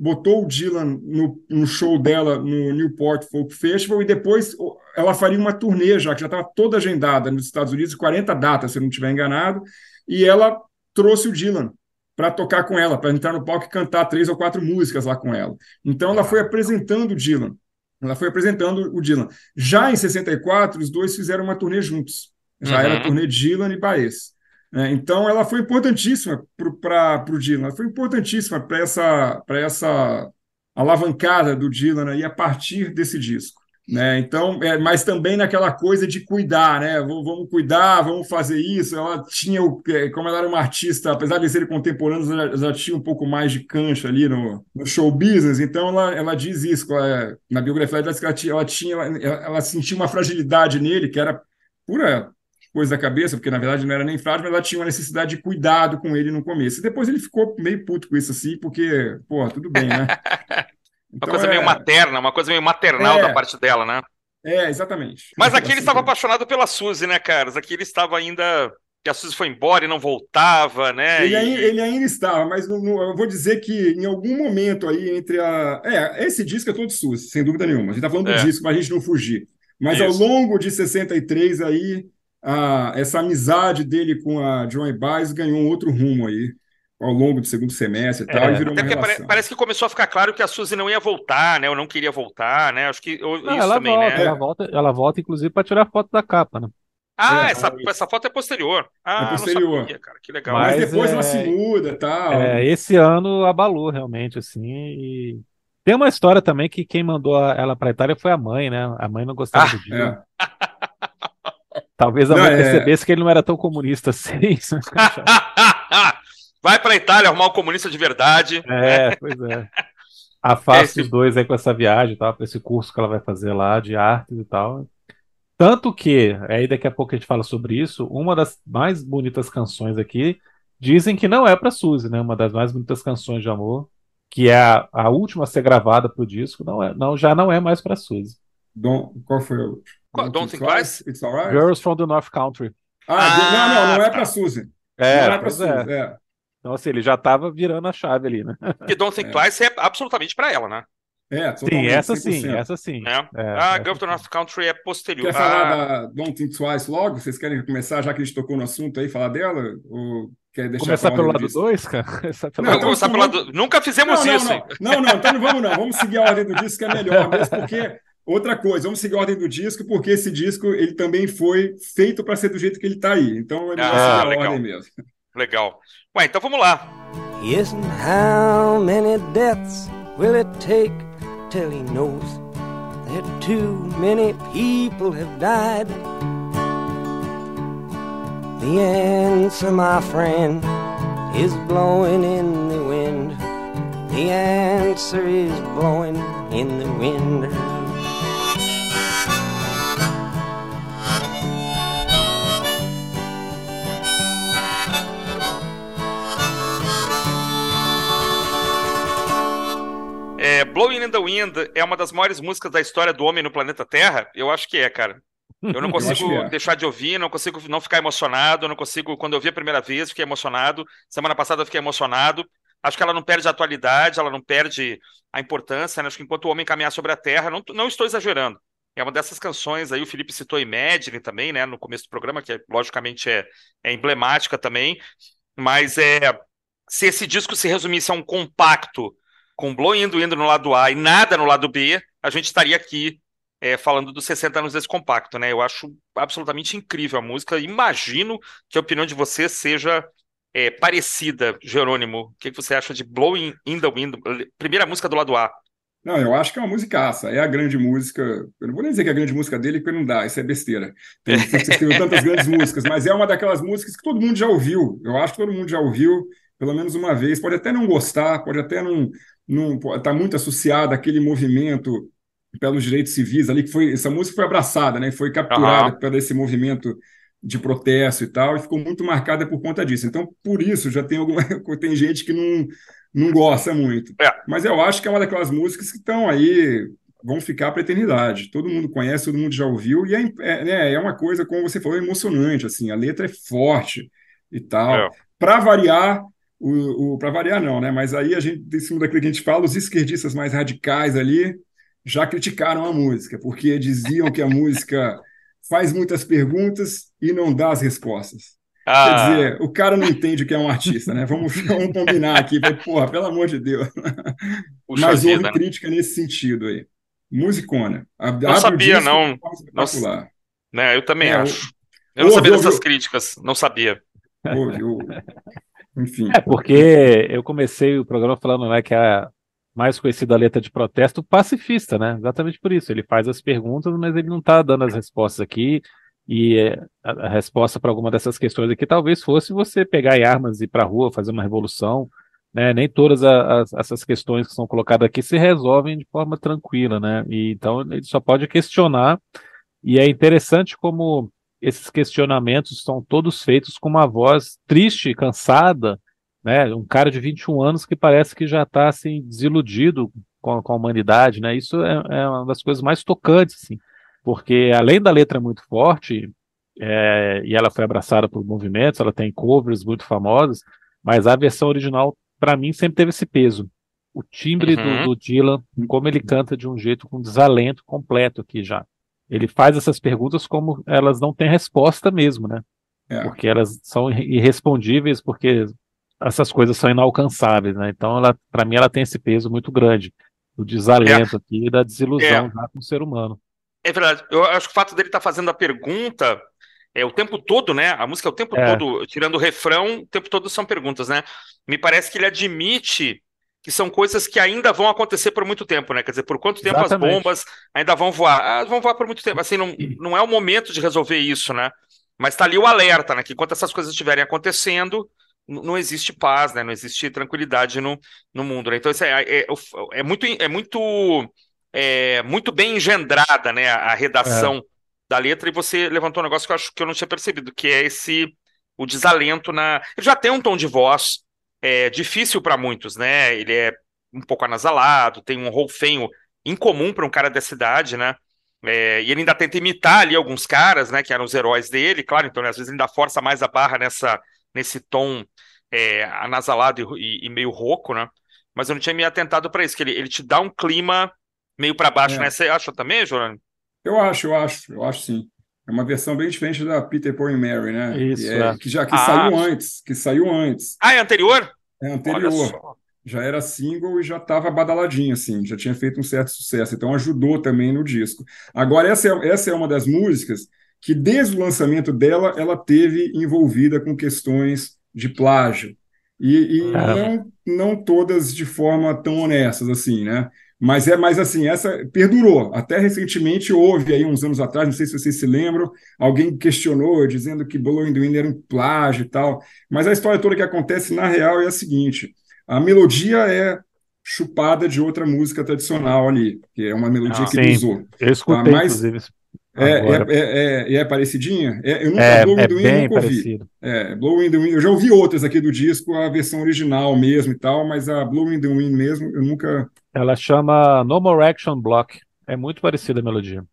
botou o Dylan no, no show dela no Newport Folk Festival, e depois ela faria uma turnê já, que já estava toda agendada nos Estados Unidos, 40 datas, se eu não estiver enganado, e ela trouxe o Dylan para tocar com ela, para entrar no palco e cantar três ou quatro músicas lá com ela. Então ela foi apresentando o Dylan. Ela foi apresentando o Dylan. Já em 64, os dois fizeram uma turnê juntos. Já Uhum. era a turnê Dylan e Baez. Né? então ela foi importantíssima para o Dylan, ela foi importantíssima para essa, essa alavancada do Dylan aí a partir desse disco. Né? Então, é, mas também naquela coisa de cuidar, né? Vamos, vamos cuidar, vamos fazer isso. Ela tinha, o, é, como ela era uma artista, apesar de serem contemporâneos, ela, ela tinha um pouco mais de cancha ali no, no show business. Então, ela, ela diz isso é, na biografia, ela diz que ela tinha, ela, tinha ela, ela sentia uma fragilidade nele, que era pura coisa da cabeça, porque na verdade não era nem frágil, mas ela tinha uma necessidade de cuidado com ele no começo. E depois ele ficou meio puto com isso assim, porque, porra, tudo bem, né? Uma Então, coisa é- meio materna, uma coisa meio maternal É. da parte dela, né? É, exatamente. Mas aqui ele Assim, estava apaixonado pela Suzy, né, caras? Aqui ele estava ainda. Que a Suzy foi embora e não voltava, né? Ele, ainda, ele ainda estava, mas não- não- eu vou dizer que em algum momento aí entre a. É, esse disco é todo SUS, sem dúvida nenhuma. A gente está falando do É. disco, para a gente não fugir. Mas ao Isso. longo de 63 aí, a- essa amizade dele com a Johnny Baez ganhou um outro rumo aí, ao longo do segundo semestre e tal, É. e virou Até uma porque pare- relação. parece que começou a ficar claro que a Suzy não ia voltar, né? Eu não queria voltar, né? Acho que eu- Não, isso ela também, volta, né? ela volta, ela volta, inclusive, para tirar foto da capa, né? Ah, É, essa, essa foto é posterior. Ah, É posterior. não sabia, cara. Que legal. Mas, Mas depois é- ela se muda e tal. É, esse ano abalou realmente, assim. E tem uma história também que quem mandou a- ela para Itália foi a mãe, né? A mãe não gostava Ah, do Dylan. É. Talvez a Não, mãe é- percebesse que ele não era tão comunista assim. Vai pra Itália arrumar um comunista de verdade. É, pois é. Afasta Esse- os dois aí com essa viagem, tal, para esse curso que ela vai fazer lá de artes e tal. Tanto que, aí daqui a pouco a gente fala sobre isso, uma das mais bonitas canções aqui, dizem que não é para Suzy, né? Uma das mais bonitas canções de amor, que é a, a última a ser gravada pro disco, não é, não, já não é mais para Suzy. Don't- qual foi o. Qual- Don't Think Twice? It's alright? Girls from the North Country. Ah, não, não, não é tá. para Suzy. É, não é para pois Suzy. é. É. Então assim, ele já tava virando a chave ali, né? Que Don't Think É. Twice é absolutamente pra ela, né? É, Sim, essa sim, 100%. essa sim. né? É, ah, essa Girl of the sim. North Country é posterior. Quer falar Ah, da Don't Think Twice logo? Vocês querem começar, já que a gente tocou no assunto aí, falar dela? Ou quer deixar Começar pra pelo lado disso? 2, cara? Pelo Não, lado então começar pelo lado- Nunca fizemos não, isso. não, não, não, não, então não vamos não, vamos seguir a ordem do disco que é melhor mesmo, porque outra coisa, vamos seguir a ordem do disco, porque esse disco ele também foi feito para ser do jeito que ele está aí, então é Ah, legal. ordem mesmo. Legal. Ué, então vamos lá. Yes, and how many deaths will it take till he knows that too many people have died. The answer, my friend, is blowing in the wind. The answer is blowing in the wind. É, Blowing in the Wind é uma das maiores músicas da história do homem no planeta Terra? Eu acho que é, cara. Eu não Eu consigo que é. deixar de ouvir, não consigo não ficar emocionado, não consigo. Quando eu vi a primeira vez, fiquei emocionado. Semana passada eu fiquei emocionado. Acho que ela não perde a atualidade, ela não perde a importância. Né? Acho que enquanto o homem caminhar sobre a Terra, não, não estou exagerando. É uma dessas canções aí, o Felipe citou Imagine também, né, no começo do programa, que é, logicamente é, é emblemática também. Mas é, se esse disco se resumisse a um compacto com Blowing Indo Indo no lado A e nada no lado B, a gente estaria aqui é, falando dos 60 anos desse compacto, né? Eu acho absolutamente incrível a música. Imagino que a opinião de você seja é, parecida, Jerônimo. O que você acha de Blowing in the Wind? Primeira música do lado A. Não, eu acho que é uma musicaça. É a grande música. Eu não vou nem dizer que é a grande música dele, porque não dá, isso é besteira. Tem, escreveu tantas grandes músicas, mas é uma daquelas músicas que todo mundo já ouviu. Eu acho que todo mundo já ouviu, pelo menos uma vez. Pode até não gostar, pode até não está muito associada àquele movimento pelos direitos civis ali que foi essa música foi abraçada, né? Foi capturada Aham. por esse movimento de protesto e tal, e ficou muito marcada por conta disso. Então, por isso já tem alguma tem gente que não não gosta muito. É. Mas eu acho que é uma daquelas músicas que estão aí vão ficar para a eternidade. Todo mundo conhece, todo mundo já ouviu e é, é, né, é uma coisa como você falou emocionante assim. A letra é forte e tal. É. Para variar o, o para variar não, né? Mas aí a gente, em cima daquilo que a gente fala, os esquerdistas mais radicais ali já criticaram a música, porque diziam que a música faz muitas perguntas e não dá as respostas. Quer Ah, dizer, o cara não entende o que é um artista, né? Vamos, vamos combinar aqui, porra, pelo amor de Deus. puxa Mas houve vida. né? crítica nesse sentido aí. Musicona. Não sabia, disco, não. forma espetacular. Né, eu também É, acho. Eu não sabia dessas críticas, não sabia. Houve. Enfim. É, porque eu comecei o programa falando né, que a mais conhecida letra de protesto pacifista, né? Exatamente por isso. Ele faz as perguntas, mas ele não está dando as respostas aqui. E é, a, resposta para alguma dessas questões aqui talvez fosse você pegar armas e ir para a rua, fazer uma revolução. Né? Nem todas as, essas questões que são colocadas aqui se resolvem de forma tranquila, né? E, então ele só pode questionar. E é interessante como esses questionamentos são todos feitos com uma voz triste, cansada, né? Um cara de 21 anos que parece que já está assim desiludido com a, com a humanidade, né? Isso é, é uma das coisas mais tocantes, assim, porque além da letra muito forte é, e ela foi abraçada por movimentos, ela tem covers muito famosos, mas a versão original para mim sempre teve esse peso. O timbre do, Uhum. do Dylan, como ele canta de um jeito com desalento completo aqui já. Ele faz essas perguntas como elas não têm resposta mesmo, né? É. Porque elas são irre- irrespondíveis, porque essas coisas são inalcançáveis, né? Então, ela, para mim, ela tem esse peso muito grande, do desalento aqui e da desilusão É. já com o ser humano. É verdade. Eu acho que o fato dele estar fazendo a pergunta é o tempo todo, né? A música é o tempo É. todo, tirando o refrão, o tempo todo são perguntas, né? Me parece que ele admite que são coisas que ainda vão acontecer por muito tempo, né? Quer dizer, por quanto tempo Exatamente. as bombas ainda vão voar? Ah, vão voar por muito tempo. Assim, não, não é o momento de resolver isso, né? Mas tá ali o alerta, né? Que enquanto essas coisas estiverem acontecendo, não existe paz, né? Não existe tranquilidade no, no mundo, né? Então, isso é, é, é muito, é muito, é muito bem engendrada, né? A, redação da letra, e você levantou um negócio que eu acho que eu não tinha percebido, que é esse o desalento na. Ele já tem um tom de voz é, difícil para muitos, né? Ele é um pouco anasalado, tem um rolfenho incomum para um cara dessa idade, né? É, e ele ainda tenta imitar ali alguns caras, né? Que eram os heróis dele, claro, então né, às vezes ele ainda força mais a barra nessa, nesse tom é, anasalado e, e meio rouco, né? Mas eu não tinha me atentado para isso, que ele, ele te dá um clima meio para baixo, É. né? Você acha também, Jorani? Eu acho, eu acho, eu acho sim. É uma versão bem diferente da Peter, Paul e Mary, né? Isso, que, é- é. que já que Ah. saiu antes, que saiu antes, Ah, é anterior? é anterior. Já era single e já estava badaladinho, assim, já tinha feito um certo sucesso, então ajudou também no disco. Agora, essa é, essa é uma das músicas que, desde o lançamento dela, ela teve envolvida com questões de plágio. E, e Ah. não, não todas de forma tão honestas assim, né? Mas é mais assim, essa perdurou. Até recentemente houve aí uns anos atrás, não sei se vocês se lembram, alguém questionou dizendo que Blowing the Wind era um plágio e tal. Mas a história toda que acontece na real é a seguinte: a melodia é chupada de outra música tradicional ali, que é uma melodia ah, que sim. ele usou. Eu escutei, tá? Mas, inclusive. É, é, é, é, parecidinha? É, eu nunca é, Blowing the Wind nunca ouvi. Parecido. É, Blowing the Wind, eu já ouvi outras aqui do disco, a versão original mesmo e tal, mas a Blowing the Wind mesmo, eu nunca. Ela chama No More Action Block. É muito parecida a melodia.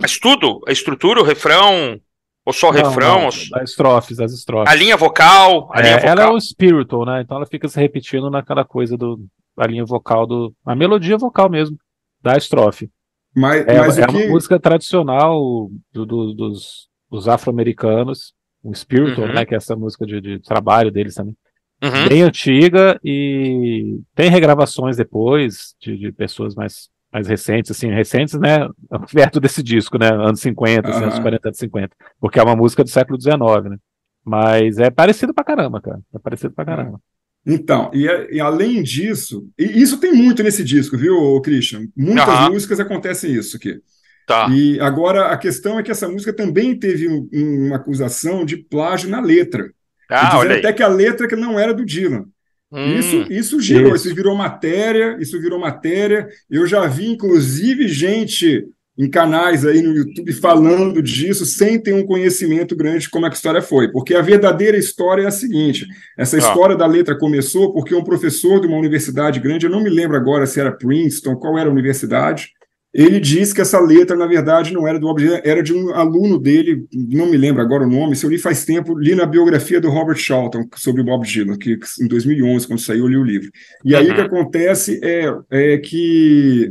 Mas tudo? A estrutura, o refrão, ou só o não, refrão? Não, As estrofes, as estrofes. A linha vocal? A linha vocal. Ela é o spiritual, né? Então ela fica se repetindo naquela coisa do. A linha vocal do. A melodia vocal mesmo, da estrofe. Mas, é, mas é que... uma música tradicional do, do, dos, dos afro-americanos, o Spiritual, uhum. né, que é essa música de, de trabalho deles também. Uhum. Bem antiga e tem regravações depois de, de, pessoas mais, mais recentes, assim, recentes, né, perto desse disco, né, anos 50, uhum. anos 40, anos 50, porque é uma música do século XIX, né. Mas é parecido pra caramba, cara. É parecido pra caramba. Então, e, e, além disso, e isso tem muito nesse disco, viu, Christian? Muitas uhum. músicas acontecem isso aqui. Tá. E agora a questão é que essa música também teve um, uma acusação de plágio na letra. Ah, olha até que a letra que não era do Dylan. Hum, isso, isso girou, isso. isso virou matéria, isso virou matéria. Eu já vi, inclusive, gente em canais aí no YouTube falando disso sem ter um conhecimento grande de como é que a história foi. Porque a verdadeira história é a seguinte: essa ah. história da letra começou porque um professor de uma universidade grande, eu não me lembro agora se era Princeton, qual era a universidade, ele disse que essa letra, na verdade, não era do Bob Dylan, era de um aluno dele, não me lembro agora o nome, se eu li faz tempo, li na biografia do Robert Charlton sobre o Bob Dylan, que em 2011, quando saiu, eu li o livro. E aí o que acontece é, é que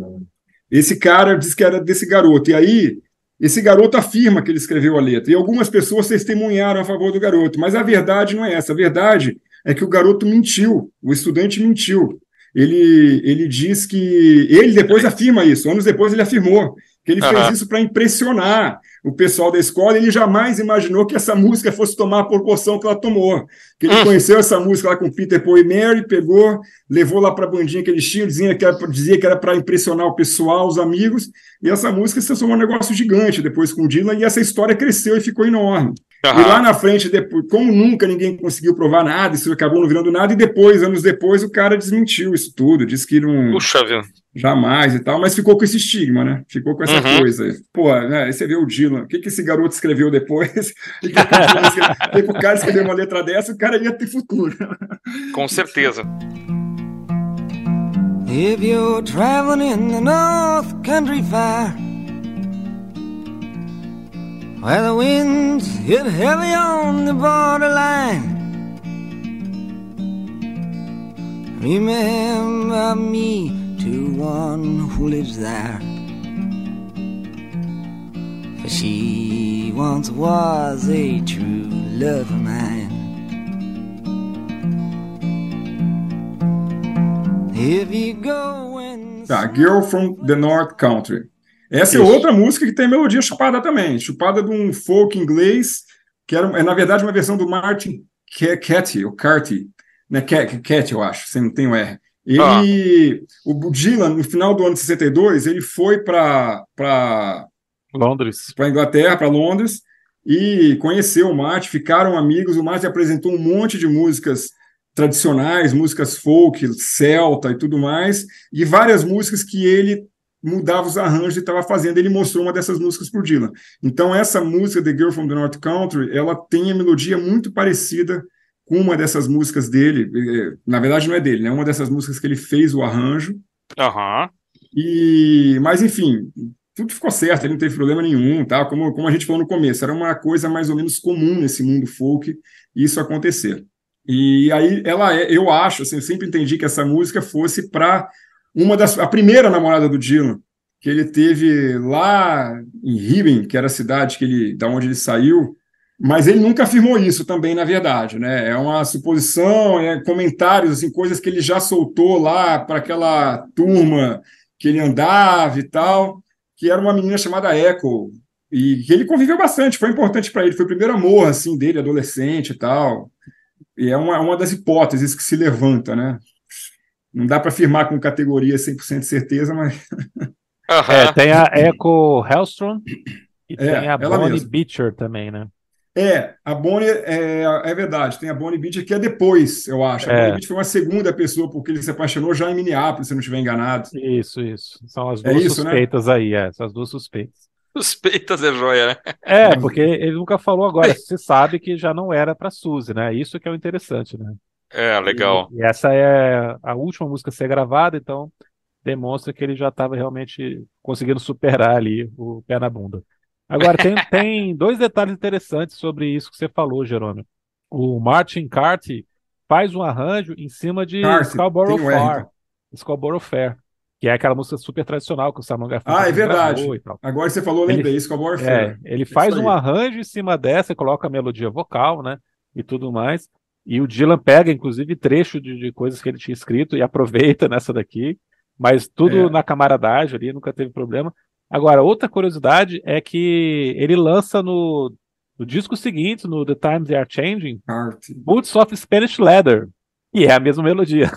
esse cara diz que era desse garoto. E aí, esse garoto afirma que ele escreveu a letra. E algumas pessoas testemunharam a favor do garoto. Mas a verdade não é essa. A verdade é que o garoto mentiu. O estudante mentiu. Ele, ele diz que. Ele depois afirma isso. Anos depois ele afirmou que ele uhum. fez isso para impressionar o pessoal da escola, ele jamais imaginou que essa música fosse tomar a proporção que ela tomou. Que ele hum. conheceu essa música lá com Peter, Paul e Mary, pegou, levou lá para a bandinha que eles tinham, dizia que era, dizia que era para impressionar o pessoal, os amigos, e essa música se transformou um negócio gigante depois com o Dylan, e essa história cresceu e ficou enorme. Uhum. E lá na frente, depois, como nunca ninguém conseguiu provar nada, isso acabou não virando nada, e depois, anos depois, o cara desmentiu isso tudo, disse que não. Puxa vida. Jamais e tal, mas ficou com esse estigma, né? Ficou com essa uhum. coisa. Pô, né? Aí você vê o Dylan, o que, que esse garoto escreveu depois? O que, o cara escrever uma letra dessa, o cara ia ter futuro. Com certeza. If you're traveling in the North Country Fire Where the winds hit heavy on the borderline Remember me to one who lives there. For she once was a true love of mine. If you go and tá, Girl from the North Country. Essa Isso. é outra música que tem melodia chupada também, chupada de um folk inglês, que era, é na verdade uma versão do Martin Cathy, ou Carty, né, Cat, eu acho, sem não tem o R. Ele, ah. o Dylan, no final do ano de 62, ele foi para Londres, para Inglaterra, para Londres, e conheceu o Mate, ficaram amigos. O Mate apresentou um monte de músicas tradicionais, músicas folk, celta e tudo mais, e várias músicas que ele mudava os arranjos e estava fazendo. Ele mostrou uma dessas músicas para o Dylan. Então, essa música, The Girl from the North Country, ela tem a melodia muito parecida com uma dessas músicas dele, é, na verdade não é dele, né? Uma dessas músicas que ele fez o arranjo. Aham. E, mas enfim, tudo ficou certo, ele não teve problema nenhum, tá? Como, como a gente falou no começo, era uma coisa mais ou menos comum nesse mundo folk isso acontecer. E aí ela é, eu acho, assim, eu sempre entendi que essa música fosse para uma das a primeira namorada do Dylan, que ele teve lá em Riben, que era a cidade que ele da onde ele saiu, mas ele nunca afirmou isso também, na verdade, né? É uma suposição, é comentários, assim, coisas que ele já soltou lá para aquela turma que ele andava e tal, que era uma menina chamada Echo, e que ele conviveu bastante, foi importante para ele, foi o primeiro amor, assim, dele, adolescente e tal. E é uma, uma das hipóteses que se levanta, né? Não dá para afirmar com categoria 100% de certeza, mas. Uhum. É, tem a Echo Hellstrom e É, tem a Bonnie mesma. Beecher também, né? É, a Bonnie é, é verdade, tem a Bonnie Beecher que é depois, eu acho. A É. Bonnie Beecher foi uma segunda pessoa, porque ele se apaixonou já em Minneapolis, se eu não estiver enganado. Isso, isso. São as É duas isso, né? suspeitas aí, é, são as duas suspeitas. Suspeitas é joia, né? É, porque ele nunca falou agora. Você sabe que já não era pra Suzy, né? Isso que é o interessante, né? É, legal. E, e essa é a última música a ser gravada, então demonstra que ele já estava realmente conseguindo superar ali o pé na bunda. Agora, tem, tem dois detalhes interessantes sobre isso que você falou, Jerônimo. O Martin Carty faz um arranjo em cima de Carty, Scarborough Fair. Scarborough Fair, que é aquela música super tradicional que o Garfunkel Ah, é verdade. e. Agora você falou, Ele- lembrei, isso com a Warfare. É, ele faz um arranjo em cima dessa, coloca a melodia vocal, né? E tudo mais. E o Dylan pega, inclusive, trecho de, de coisas que ele tinha escrito e aproveita nessa daqui. Mas tudo É. na camaradagem ali, nunca teve problema. Agora, outra curiosidade é que ele lança no, no disco seguinte, no The Times They Are Changing, Carty. Boots of Spanish Leather. E é a mesma melodia.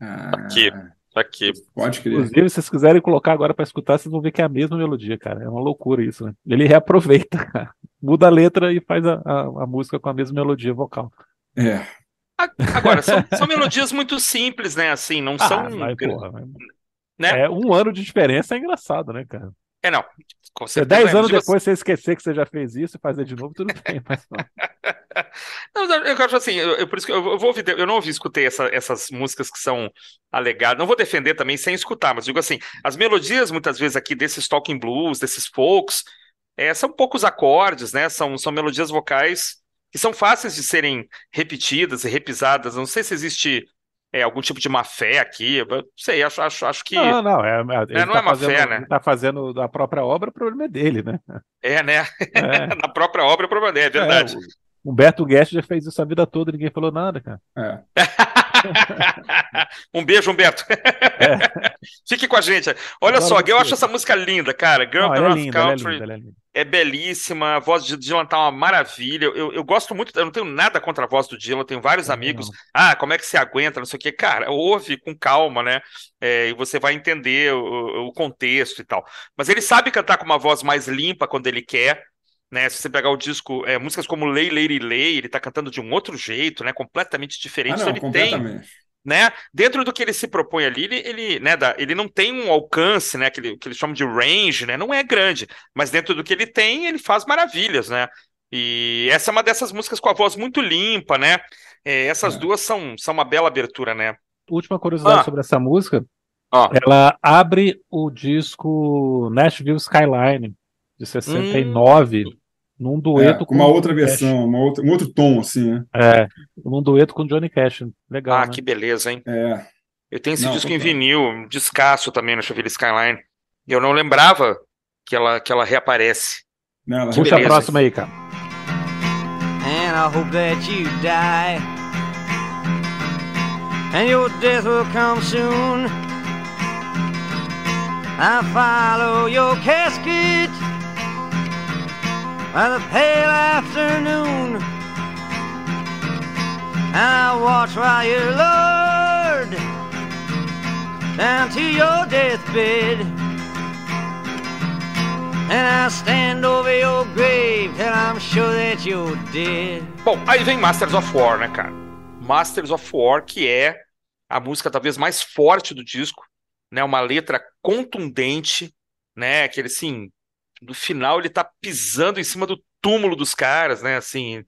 Ah, Aqui. Aqui. Pode crer. Inclusive, se vocês quiserem colocar agora para escutar, vocês vão ver que é a mesma melodia, cara. É uma loucura isso, né? Ele reaproveita, cara. Muda a letra e faz a, a, a música com a mesma melodia vocal. É. Agora, são, são melodias muito simples, né? Assim, não são. Ah, mas, porra, mas- né? É, um ano de diferença é engraçado, né, cara? É, não. Com certeza. dez é, anos depois você esquecer que você já fez isso e fazer de novo, tudo bem. Mas não. Não, eu acho assim, eu, eu- por isso que eu, eu vou ouvir, eu não ouvi, escutei essa- essas músicas que são alegadas, não vou defender também sem escutar, mas digo assim, as melodias muitas vezes aqui desses talking blues, desses folks, é, são poucos acordes, né? São, são melodias vocais que são fáceis de serem repetidas e repisadas. Não sei se existe é, algum tipo de má fé aqui, eu não sei, acho, acho, acho que Não, não, é, ele não tá é má fazendo, fé, né? ele tá fazendo da própria obra, o problema é dele, né? é, né? É, Na própria obra, o problema é, é verdade. É, o Humberto Guest já fez isso a vida toda e ninguém falou nada, cara. É. um beijo, Humberto. Fique com a gente. Olha Adoro só, eu acho essa música linda, cara. Girl Não, ela é linda, é Country linda, é linda. é belíssima. A voz de Dylan tá uma maravilha. Eu, eu gosto muito, eu não tenho nada contra a voz do Dylan, tenho vários amigos. não. Ah, como é que você aguenta? Não sei o quê. Cara, ouve com calma, né? É, e você vai entender o, o contexto e tal. Mas ele sabe cantar com uma voz mais limpa quando ele quer. Né, se você pegar o disco, é, músicas como Lay, Lady Lay, ele tá cantando de um outro jeito, né, completamente Ah, diferente. não, Então ele tem completamente. né? Dentro do que ele se propõe ali, ele, ele, né, dá- ele não tem um alcance, né, que, ele, que eles chamam de range, né? Não é grande, mas dentro do que ele tem, ele faz maravilhas, né? E essa é uma dessas músicas com a voz muito limpa, né? É, essas É. duas são, são uma bela abertura, né? Última curiosidade Ah. sobre essa música, Ó. ela abre o disco Nashville Skyline de 69 num É, dueto com uma outra Johnny versão, uma outra, um outro tom, assim, né? É, num dueto com o Johnny Cash. Legal, ah, né? que beleza, hein? É. Eu tenho esse Não, disco em vinil, um descasso também no Chevelle Skyline. Eu não lembrava que ela, que ela reaparece. Né, ela- Puxa a beleza. próxima aí, cara. and I hope that you die. And your death will come soon. I follow your casket by the pale afternoon. And I watch while you're lowered down to your deathbed. And I stand over your grave till I'm sure that you're dead. Bom, aí vem Masters of War, né, cara? Masters of War, que é a música talvez mais forte do disco, né? Uma letra contundente, né? Aquele assim, no final ele tá pisando em cima do túmulo dos caras, né? Assim,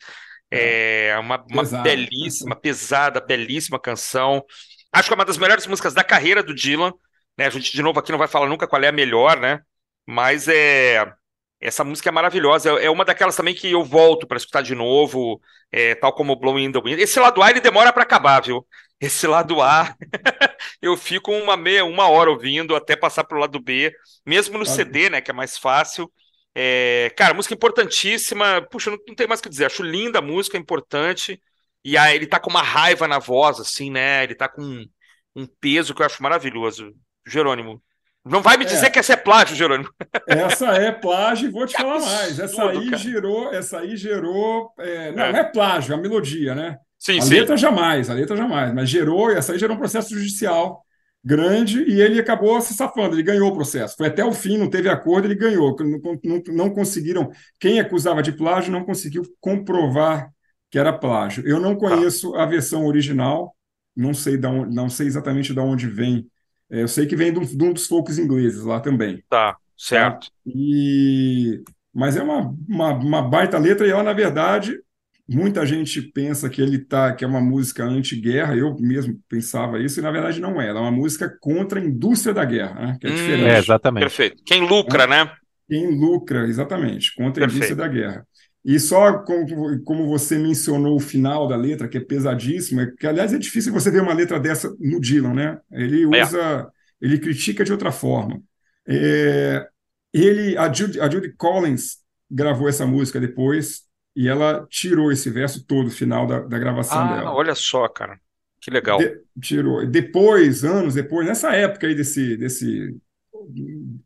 é uma, uma Pesado. belíssima, pesada, belíssima canção. Acho que é uma das melhores músicas da carreira do Dylan, né? A gente de novo aqui não vai falar nunca qual é a melhor, né? Mas é essa música é maravilhosa. É é uma daquelas também que eu volto para escutar de novo, é, tal como Blowing in the Wind. Esse lado A ele demora para acabar, viu? Esse lado A eu fico uma meia, uma hora ouvindo até passar pro lado B, mesmo no Ah. CD, né, que é mais fácil. É, cara, música importantíssima. Puxa, não, não tem mais o que dizer. Acho linda a música, importante. E aí ele tá com uma raiva na voz, assim, né? Ele tá com um, um peso que eu acho maravilhoso. Jerônimo. Não vai me É. dizer que essa é plágio, Jerônimo. Essa é plágio, e vou te falar mais. Essa aí gerou, essa aí gerou. é, não, É. não é plágio, é a melodia, né? Sim, a sim. letra jamais, a letra jamais, mas gerou, essa aí gerou um processo judicial grande e ele acabou se safando, ele ganhou o processo. Foi até o fim, não teve acordo, ele ganhou. Não, não, não conseguiram, quem acusava de plágio não conseguiu comprovar que era plágio. Eu não conheço a versão original, não sei, da onde, não sei exatamente de onde vem. É, eu sei que vem de um, de um dos folks ingleses lá também. Tá, certo. Tá? E, mas é uma, uma, uma baita letra e ela, na verdade, Muita gente pensa que ele tá, que é uma música anti-guerra, eu mesmo pensava isso, e na verdade não é. Ela é uma música contra a indústria da guerra, né? que é Hum, diferente. É, exatamente. Perfeito. Quem lucra, né? Quem lucra, exatamente, contra a indústria da guerra. E só como, como você mencionou o final da letra, que é pesadíssimo, é que, aliás, é difícil você ver uma letra dessa no Dylan, né? Ele É. usa, ele critica de outra forma. É, ele, a Judy, a Judy Collins gravou essa música depois e ela tirou esse verso todo, final da, da gravação Ah, dela. olha só, cara. Que legal. De- tirou. Depois, anos depois, nessa época aí desse, desse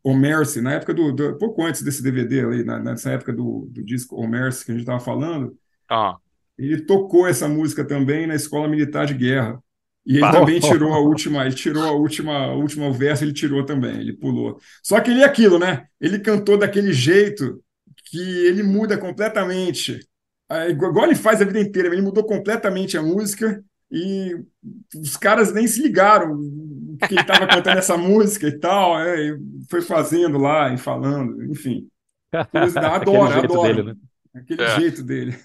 O Mercy, na época do, do- pouco antes desse DVD ali, na- nessa época do, do disco O Mercy que a gente estava falando, Ah, ele tocou essa música também na Escola Militar de Guerra. E ele também tirou a última, ele tirou a última, a última verso, ele tirou também, ele pulou. Só que ele é aquilo, né? Ele cantou daquele jeito que ele muda completamente. É, igual ele faz a vida inteira, ele mudou completamente a música e os caras nem se ligaram que ele estava cantando essa música e tal, é, e foi fazendo lá e falando, enfim. Aquele adoro, jeito adoro. dele, né? Aquele É. jeito dele.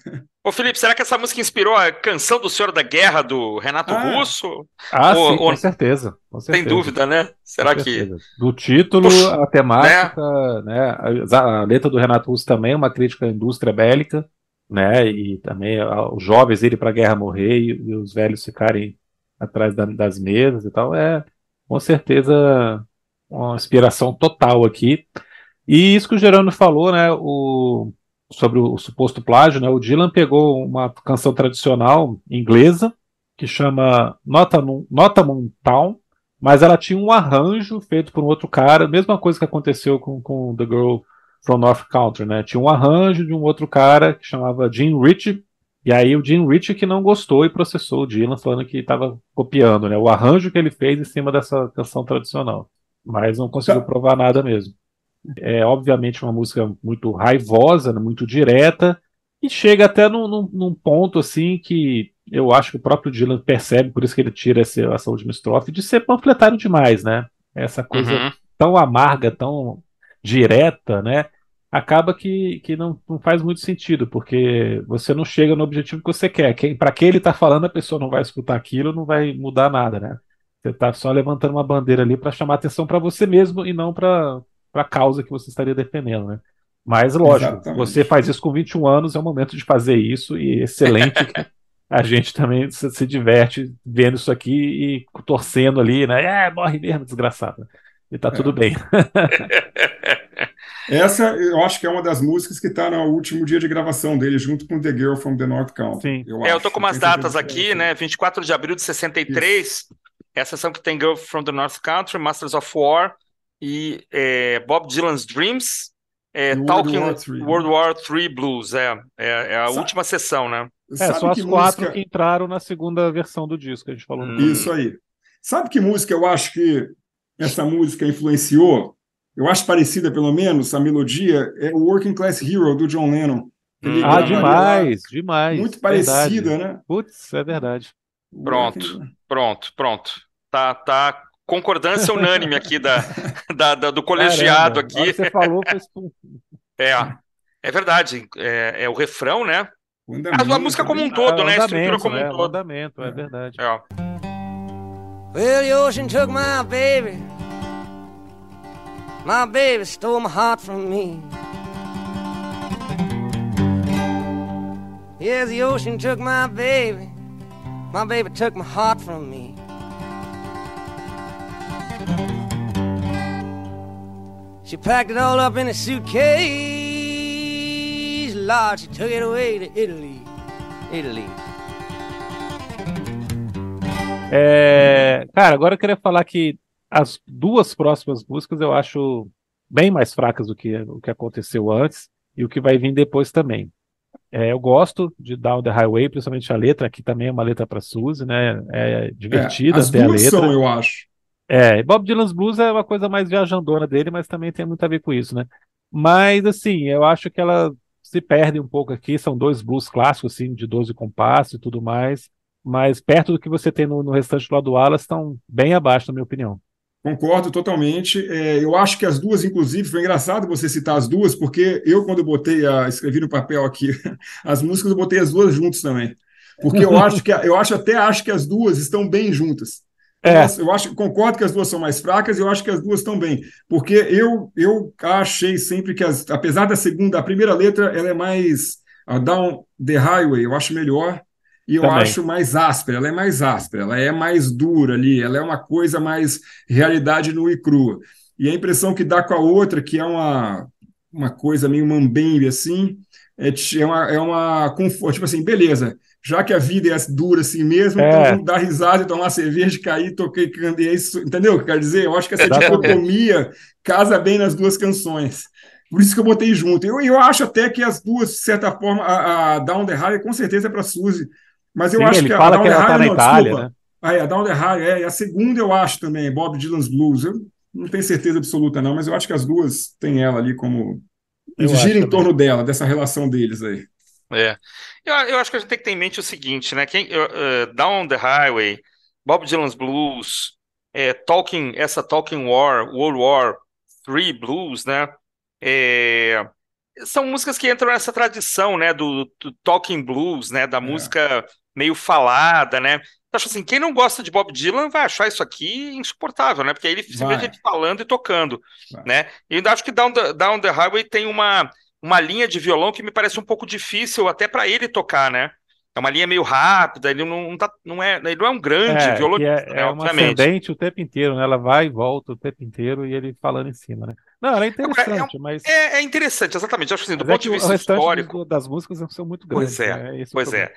Ô, Felipe, será que essa música inspirou a canção do Senhor da Guerra do Renato Ah. Russo? Ah, Ou- sim, ou- com certeza. Com certeza. dúvida, né? Será Com que. certeza. Do título, Puxa, a temática, né? A, a letra do Renato Russo também é uma crítica à indústria bélica, né? E também os jovens irem para a guerra morrer e, e os velhos ficarem atrás da- das mesas e tal. É com certeza uma inspiração total aqui. E isso que o Gerando falou, né? O, sobre o, suposto plágio, né? O Dylan pegou uma canção tradicional inglesa que chama Nottingham Nottingham Town mas ela tinha um arranjo feito por um outro cara, mesma coisa que aconteceu com, com The Girl from North Country, né? Tinha um arranjo de um outro cara que chamava Jim Ritchie, e aí o Jim Ritchie que não gostou e processou o Dylan falando que estava copiando, né? O arranjo que ele fez em cima dessa canção tradicional, mas não conseguiu Tá. provar nada mesmo. É obviamente uma música muito raivosa, né? muito direta, e chega até num, num- num ponto assim que eu acho que o próprio Dylan percebe, por isso que ele tira esse, essa última estrofe, de ser panfletário demais, né? Essa coisa Uhum. tão amarga, tão direta, né? Acaba que, que não, não faz muito sentido, porque você não chega no objetivo que você quer. Quem, para quem ele está falando, a pessoa não vai escutar aquilo, não vai mudar nada, né? Você está só levantando uma bandeira ali para chamar atenção para você mesmo e não para a causa que você estaria defendendo, né? Mas, lógico, Exatamente. você faz isso com 21 anos, é o momento de fazer isso, e excelente que a gente também se, se diverte vendo isso aqui e torcendo ali, né? É, morre mesmo, desgraçado. E tá É. tudo bem. Essa eu acho que é uma das músicas que está no último dia de gravação dele, junto com The Girl from the North Country. Sim. É, eu tô com umas datas é aqui, essa. né? 24 de abril de 63, é a sessão que tem Girl from the North Country, Masters of War e é, Bob Dylan's Dreams, é, World Talking War III? World War III Blues, é, é, é a Sabe- última sessão, né? É, só as que quatro música- que entraram na segunda versão do disco, a gente falou no Hum. Isso aí. Sabe que música eu acho que essa música influenciou? Eu acho parecida, pelo menos, a melodia é o Working Class Hero, do John Lennon. Hum. Ah, gravaria lá, demais, demais. Muito verdade. parecida, né? Putz, é verdade. Pronto. Pronto, pronto. Tá, tá concordância unânime aqui da, da- da- do colegiado Caramba, aqui. você falou, pum. É, é verdade. É, é o refrão, né? A, a música como um todo, Ah, né? A estrutura andamento, como um O todo. andamento, é verdade. É. Well, the ocean took my baby. My baby stole my heart from me. Yes, the ocean took my baby. My baby took my heart from me. She packed it all up in a suitcase. Lord, she took it away to Italy. Italy. É, cara, agora eu queria falar que as duas próximas músicas eu acho bem mais fracas do que o que aconteceu antes e o que vai vir depois também. É, eu gosto de Down the Highway, principalmente a letra, que também é uma letra para Suzy, né? É divertida é, as até a letra. São, eu acho. É, Bob Dylan's Blues é uma coisa mais viajandona dele, mas também tem muito a ver com isso, né? Mas, assim, eu acho que ela se perde um pouco aqui, são dois blues clássicos, assim, de 12 compassos e tudo mais, mas perto do que você tem no, no restante do lado do Alas, estão bem abaixo, na minha opinião. Concordo totalmente. É, eu acho que as duas, inclusive, foi engraçado você citar as duas, porque eu, quando eu botei, a, escrevi no papel aqui as músicas, eu botei as duas juntas também. Porque eu acho que eu acho até acho que as duas estão bem juntas. É. Eu acho, concordo que as duas são mais fracas, eu acho que as duas estão bem, porque eu eu achei sempre que as, apesar da segunda, a primeira letra ela é mais a Down the Highway, eu acho melhor e eu Também. acho mais áspera, ela é mais áspera, ela é mais dura ali, ela é uma coisa mais realidade nua e crua. E a impressão que dá com a outra, que é uma, uma coisa meio mambembe assim, é, é uma, é uma tipo assim, beleza, já que a vida é dura assim mesmo, é. então vamos dar risada e tomar cerveja, cair, toquei, candei, isso, entendeu o que quer dizer? Eu acho que essa dicotomia casa bem nas duas canções. Por isso que eu botei junto. Eu, eu acho até que as duas, de certa forma, a, a Down the High com certeza é para Suzy, mas eu Sim, acho que a Down the High, tá na não, Itália, desculpa. Né? Ah, é, a Down the High, é, e a segunda eu acho também, Bob Dylan's Blues. Eu não tenho certeza absoluta não, mas eu acho que as duas têm ela ali como... gira em torno dela, dessa relação deles aí. É. Eu, eu, acho que a gente tem que ter em mente o seguinte, né? Quem, uh, Down the Highway, Bob Dylan's Blues, é, Talking, essa Talking War, World War III Blues, né? É, são músicas que entram nessa tradição, né? Do, do Talking Blues, né? Da é. música meio falada, né? Eu acho assim, quem não gosta de Bob Dylan vai achar isso aqui insuportável, né? Porque aí ele simplesmente falando e tocando, vai. né? E ainda acho que Down the, Down the Highway tem uma uma linha de violão que me parece um pouco difícil até para ele tocar, né? É uma linha meio rápida, ele não, não, tá, não, é, ele não é um grande é, violonista, é, né, é uma ascendente o tempo inteiro, né? Ela vai e volta o tempo inteiro e ele falando em cima, né? Não, ela é interessante, é, mas... É, é, interessante, exatamente. Acho assim, do mas ponto de vista histórico... das músicas são muito grandes. Pois é, né? pois é.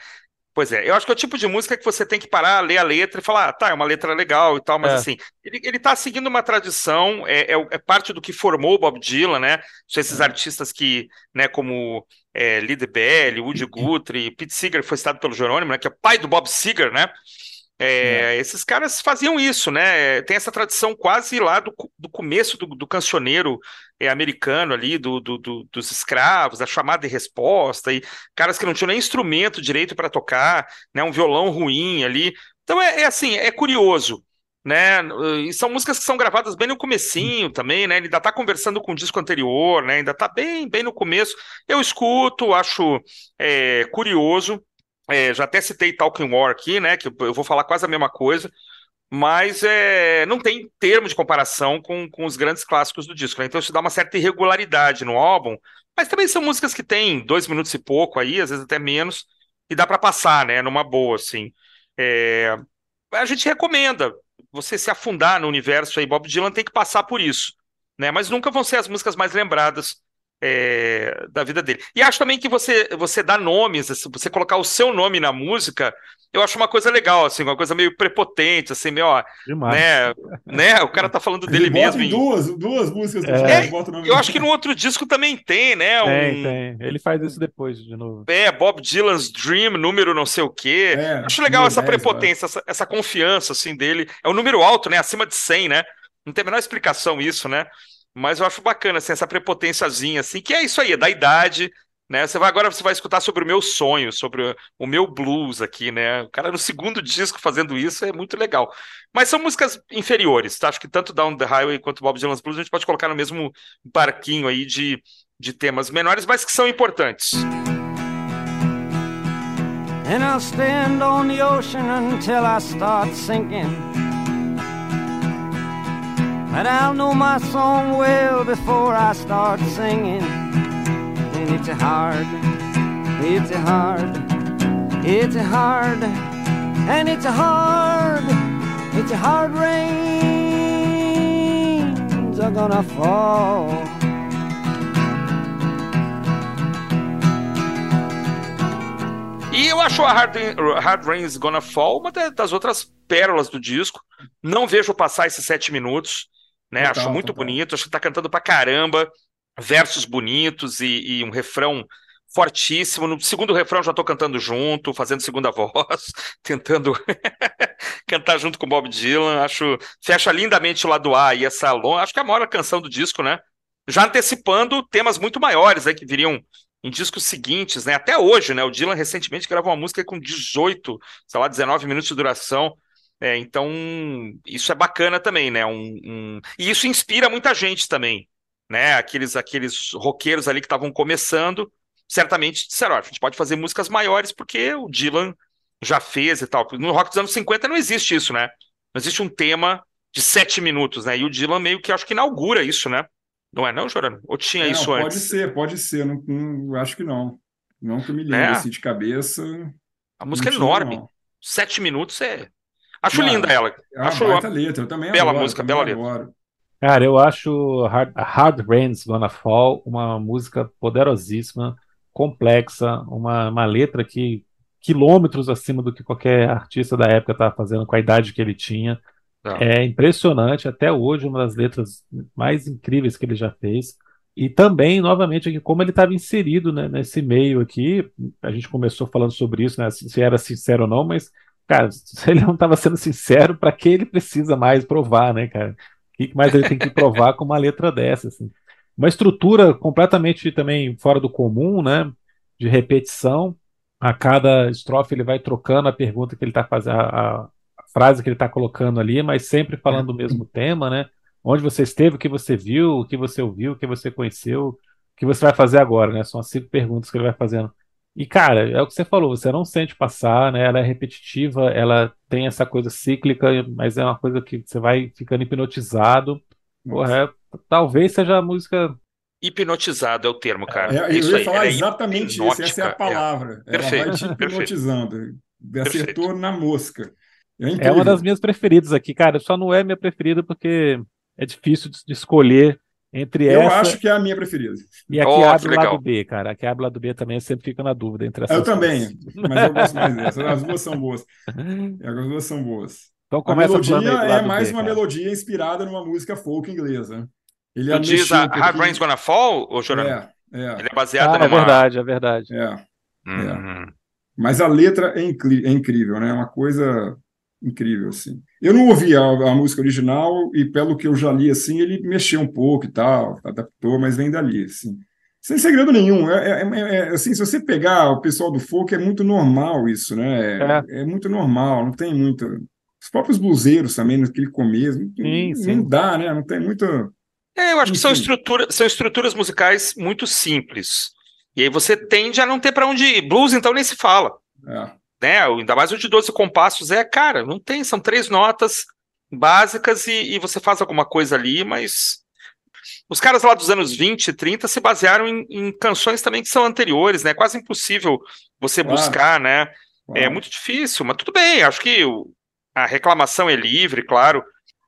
Pois é, eu acho que é o tipo de música que você tem que parar, ler a letra e falar, ah, tá, é uma letra legal e tal, mas é. assim, ele, ele tá seguindo uma tradição, é, é, é, parte do que formou o Bob Dylan, né? São esses é. artistas que, né, como é, Lee DeBelly, Woody Guthrie, Pete Seeger, foi citado pelo Jerônimo, né, que é pai do Bob Seeger, né? É, é. Esses caras faziam isso, né? Tem essa tradição quase lá do, do começo do, do cancioneiro é, americano ali, do, do, dos escravos, da chamada e resposta, e caras que não tinham nem instrumento direito para tocar, né? Um violão ruim ali. Então é, é, assim, é curioso. Né? E são músicas que são gravadas bem no comecinho também, né? Ele ainda está conversando com o disco anterior, né? Ainda está bem, bem no começo. Eu escuto, acho é, curioso. É, já até citei Talking War aqui, né? Que eu vou falar quase a mesma coisa, mas é, não tem termo de comparação com, com os grandes clássicos do disco, né? Então isso dá uma certa irregularidade no álbum, mas também são músicas que têm dois minutos e pouco aí, às vezes até menos, e dá para passar, né? Numa boa, assim. É, a gente recomenda você se afundar no universo aí, Bob Dylan tem que passar por isso, né? Mas nunca vão ser as músicas mais lembradas é, da vida dele. E acho também que você, você dá nomes, assim, você colocar o seu nome na música, eu acho uma coisa legal, assim, uma coisa meio prepotente, assim, meio, ó, né, né, o cara tá falando dele Ele mesmo. Em duas, duas músicas. É, é, eu acho que no outro disco também tem, né? Tem, um... tem. Ele faz isso depois, de novo. É, Bob Dylan's Dream, número não sei o quê. É, acho legal essa 10, prepotência, essa, essa confiança, assim, dele. É um número alto, né, acima de 100, né? Não tem a menor explicação isso, né? Mas eu acho bacana, assim, essa prepotênciazinha, assim, que é isso aí, é da idade, né? Você vai agora você vai escutar sobre o meu sonho, sobre o meu blues aqui, né? O cara no segundo disco fazendo isso é muito legal. Mas são músicas inferiores, tá? Acho que tanto Down the Highway quanto Bob Dylan's Blues a gente pode colocar no mesmo barquinho aí de, de temas menores, mas que são importantes. And I'll stand on the ocean until I start sinking. But I'll know my song well before I start singing. And it's a hard, it's a hard, it's a hard, and it's a hard, it's a hard rains are gonna fall. E eu acho a Hard, Hard Rain's Gonna Fall uma das outras pérolas do disco. Não vejo passar esses sete minutos né? Total, acho muito total. bonito, acho que tá cantando pra caramba, versos bonitos e, e um refrão fortíssimo. No segundo refrão já tô cantando junto, fazendo segunda voz, tentando cantar junto com Bob Dylan. Acho fecha lindamente o lado A e essa longa, acho que é a maior canção do disco, né? Já antecipando temas muito maiores aí que viriam em discos seguintes, né? Até hoje, né? O Dylan recentemente gravou uma música com 18, sei lá, 19 minutos de duração. É, então, isso é bacana também, né? Um, um... E isso inspira muita gente também, né? Aqueles, aqueles roqueiros ali que estavam começando, certamente disseram: a gente pode fazer músicas maiores porque o Dylan já fez e tal. No rock dos anos 50 não existe isso, né? Não existe um tema de sete minutos, né? E o Dylan meio que acho que inaugura isso, né? Não é não, Jorano? Ou tinha É, isso não, pode antes? ser, pode ser. Não, não- acho que não. Não que eu me lembre É. assim de cabeça. A música é não enorme. não. Sete minutos é. Acho Não, linda ela. É uma Acho baita letra, eu também bela adoro, música, também bela letra. adoro. Cara, eu acho Hard, Hard Rain's Gonna Fall uma música poderosíssima, complexa, uma, uma letra que quilômetros acima do que qualquer artista da época estava fazendo com a idade que ele tinha. Tá. É impressionante, até hoje, uma das letras mais incríveis que ele já fez. E também, novamente, aqui, como ele estava inserido né, nesse meio aqui, a gente começou falando sobre isso, né, se era sincero ou não, mas, cara, se ele não estava sendo sincero, para que ele precisa mais provar, né, cara? O que mais ele tem que provar com uma letra dessa, assim? Uma estrutura completamente também fora do comum, né? De repetição. A cada estrofe ele vai trocando a pergunta que ele está fazendo, a, a- frase que ele está colocando ali, mas sempre falando do mesmo tema, né? Onde você esteve, o que você viu, o que você ouviu, o que você conheceu, o que você vai fazer agora, né? São as cinco perguntas que ele vai fazendo. E, cara, é o que você falou, você não sente passar, né? Ela é repetitiva, ela tem essa coisa cíclica, mas é uma coisa que você vai ficando hipnotizado. Porra, é- talvez seja a música. Hipnotizado é o termo, cara. É, É eu isso ia aí. falar ela é exatamente isso, essa é a hipnótica, palavra. Ela Perfeito, vai te perfeito. hipnotizando. Acertou na mosca. É É incrível. uma das minhas preferidas aqui, cara. Só não é minha preferida porque é difícil de escolher entre Eu essa acho que é a minha preferida. e a que Oh, abre o lado. B, cara. A que abre o lado B também eu sempre fico na dúvida entre essas Eu também, duas. mas eu gosto mais dessa. As duas são boas. As duas são boas. Então A começa melodia aí do é mais B, uma cara. melodia inspirada numa música folk inglesa. Ele Tu diz mexeu a Hard. Rain's Gonna Fall, ô Jorano? É, é, Ele é baseado Ah, é numa... verdade, é verdade. é. Uhum. Mas a letra é, incri- é incrível, né? É uma coisa incrível, assim. Eu não ouvi a, a música original e, pelo que eu já li, assim, ele mexeu um pouco e tal, adaptou, mas vem dali, assim. Sem segredo nenhum. É, é- é- é, assim, se você pegar o pessoal do folk, é muito normal isso, né? É, é muito normal, não tem muito... Os próprios bluseiros também, naquele começo, não, Sim, não sim. dá, né? Não tem muito... É, eu acho que são, Enfim. estrutura, são estruturas musicais muito simples. E aí você tende a não ter pra onde ir. Blues, então, nem se fala. É. Né? Ainda mais o de 12 compassos. É, cara, não tem. São três notas básicas e, e você faz alguma coisa ali, mas. Os caras lá dos anos 20 e 30 se basearam em, em canções também que são anteriores, né? Quase impossível você Claro. buscar, né? É Claro. muito difícil, mas tudo bem. Acho que o- a reclamação é livre, claro.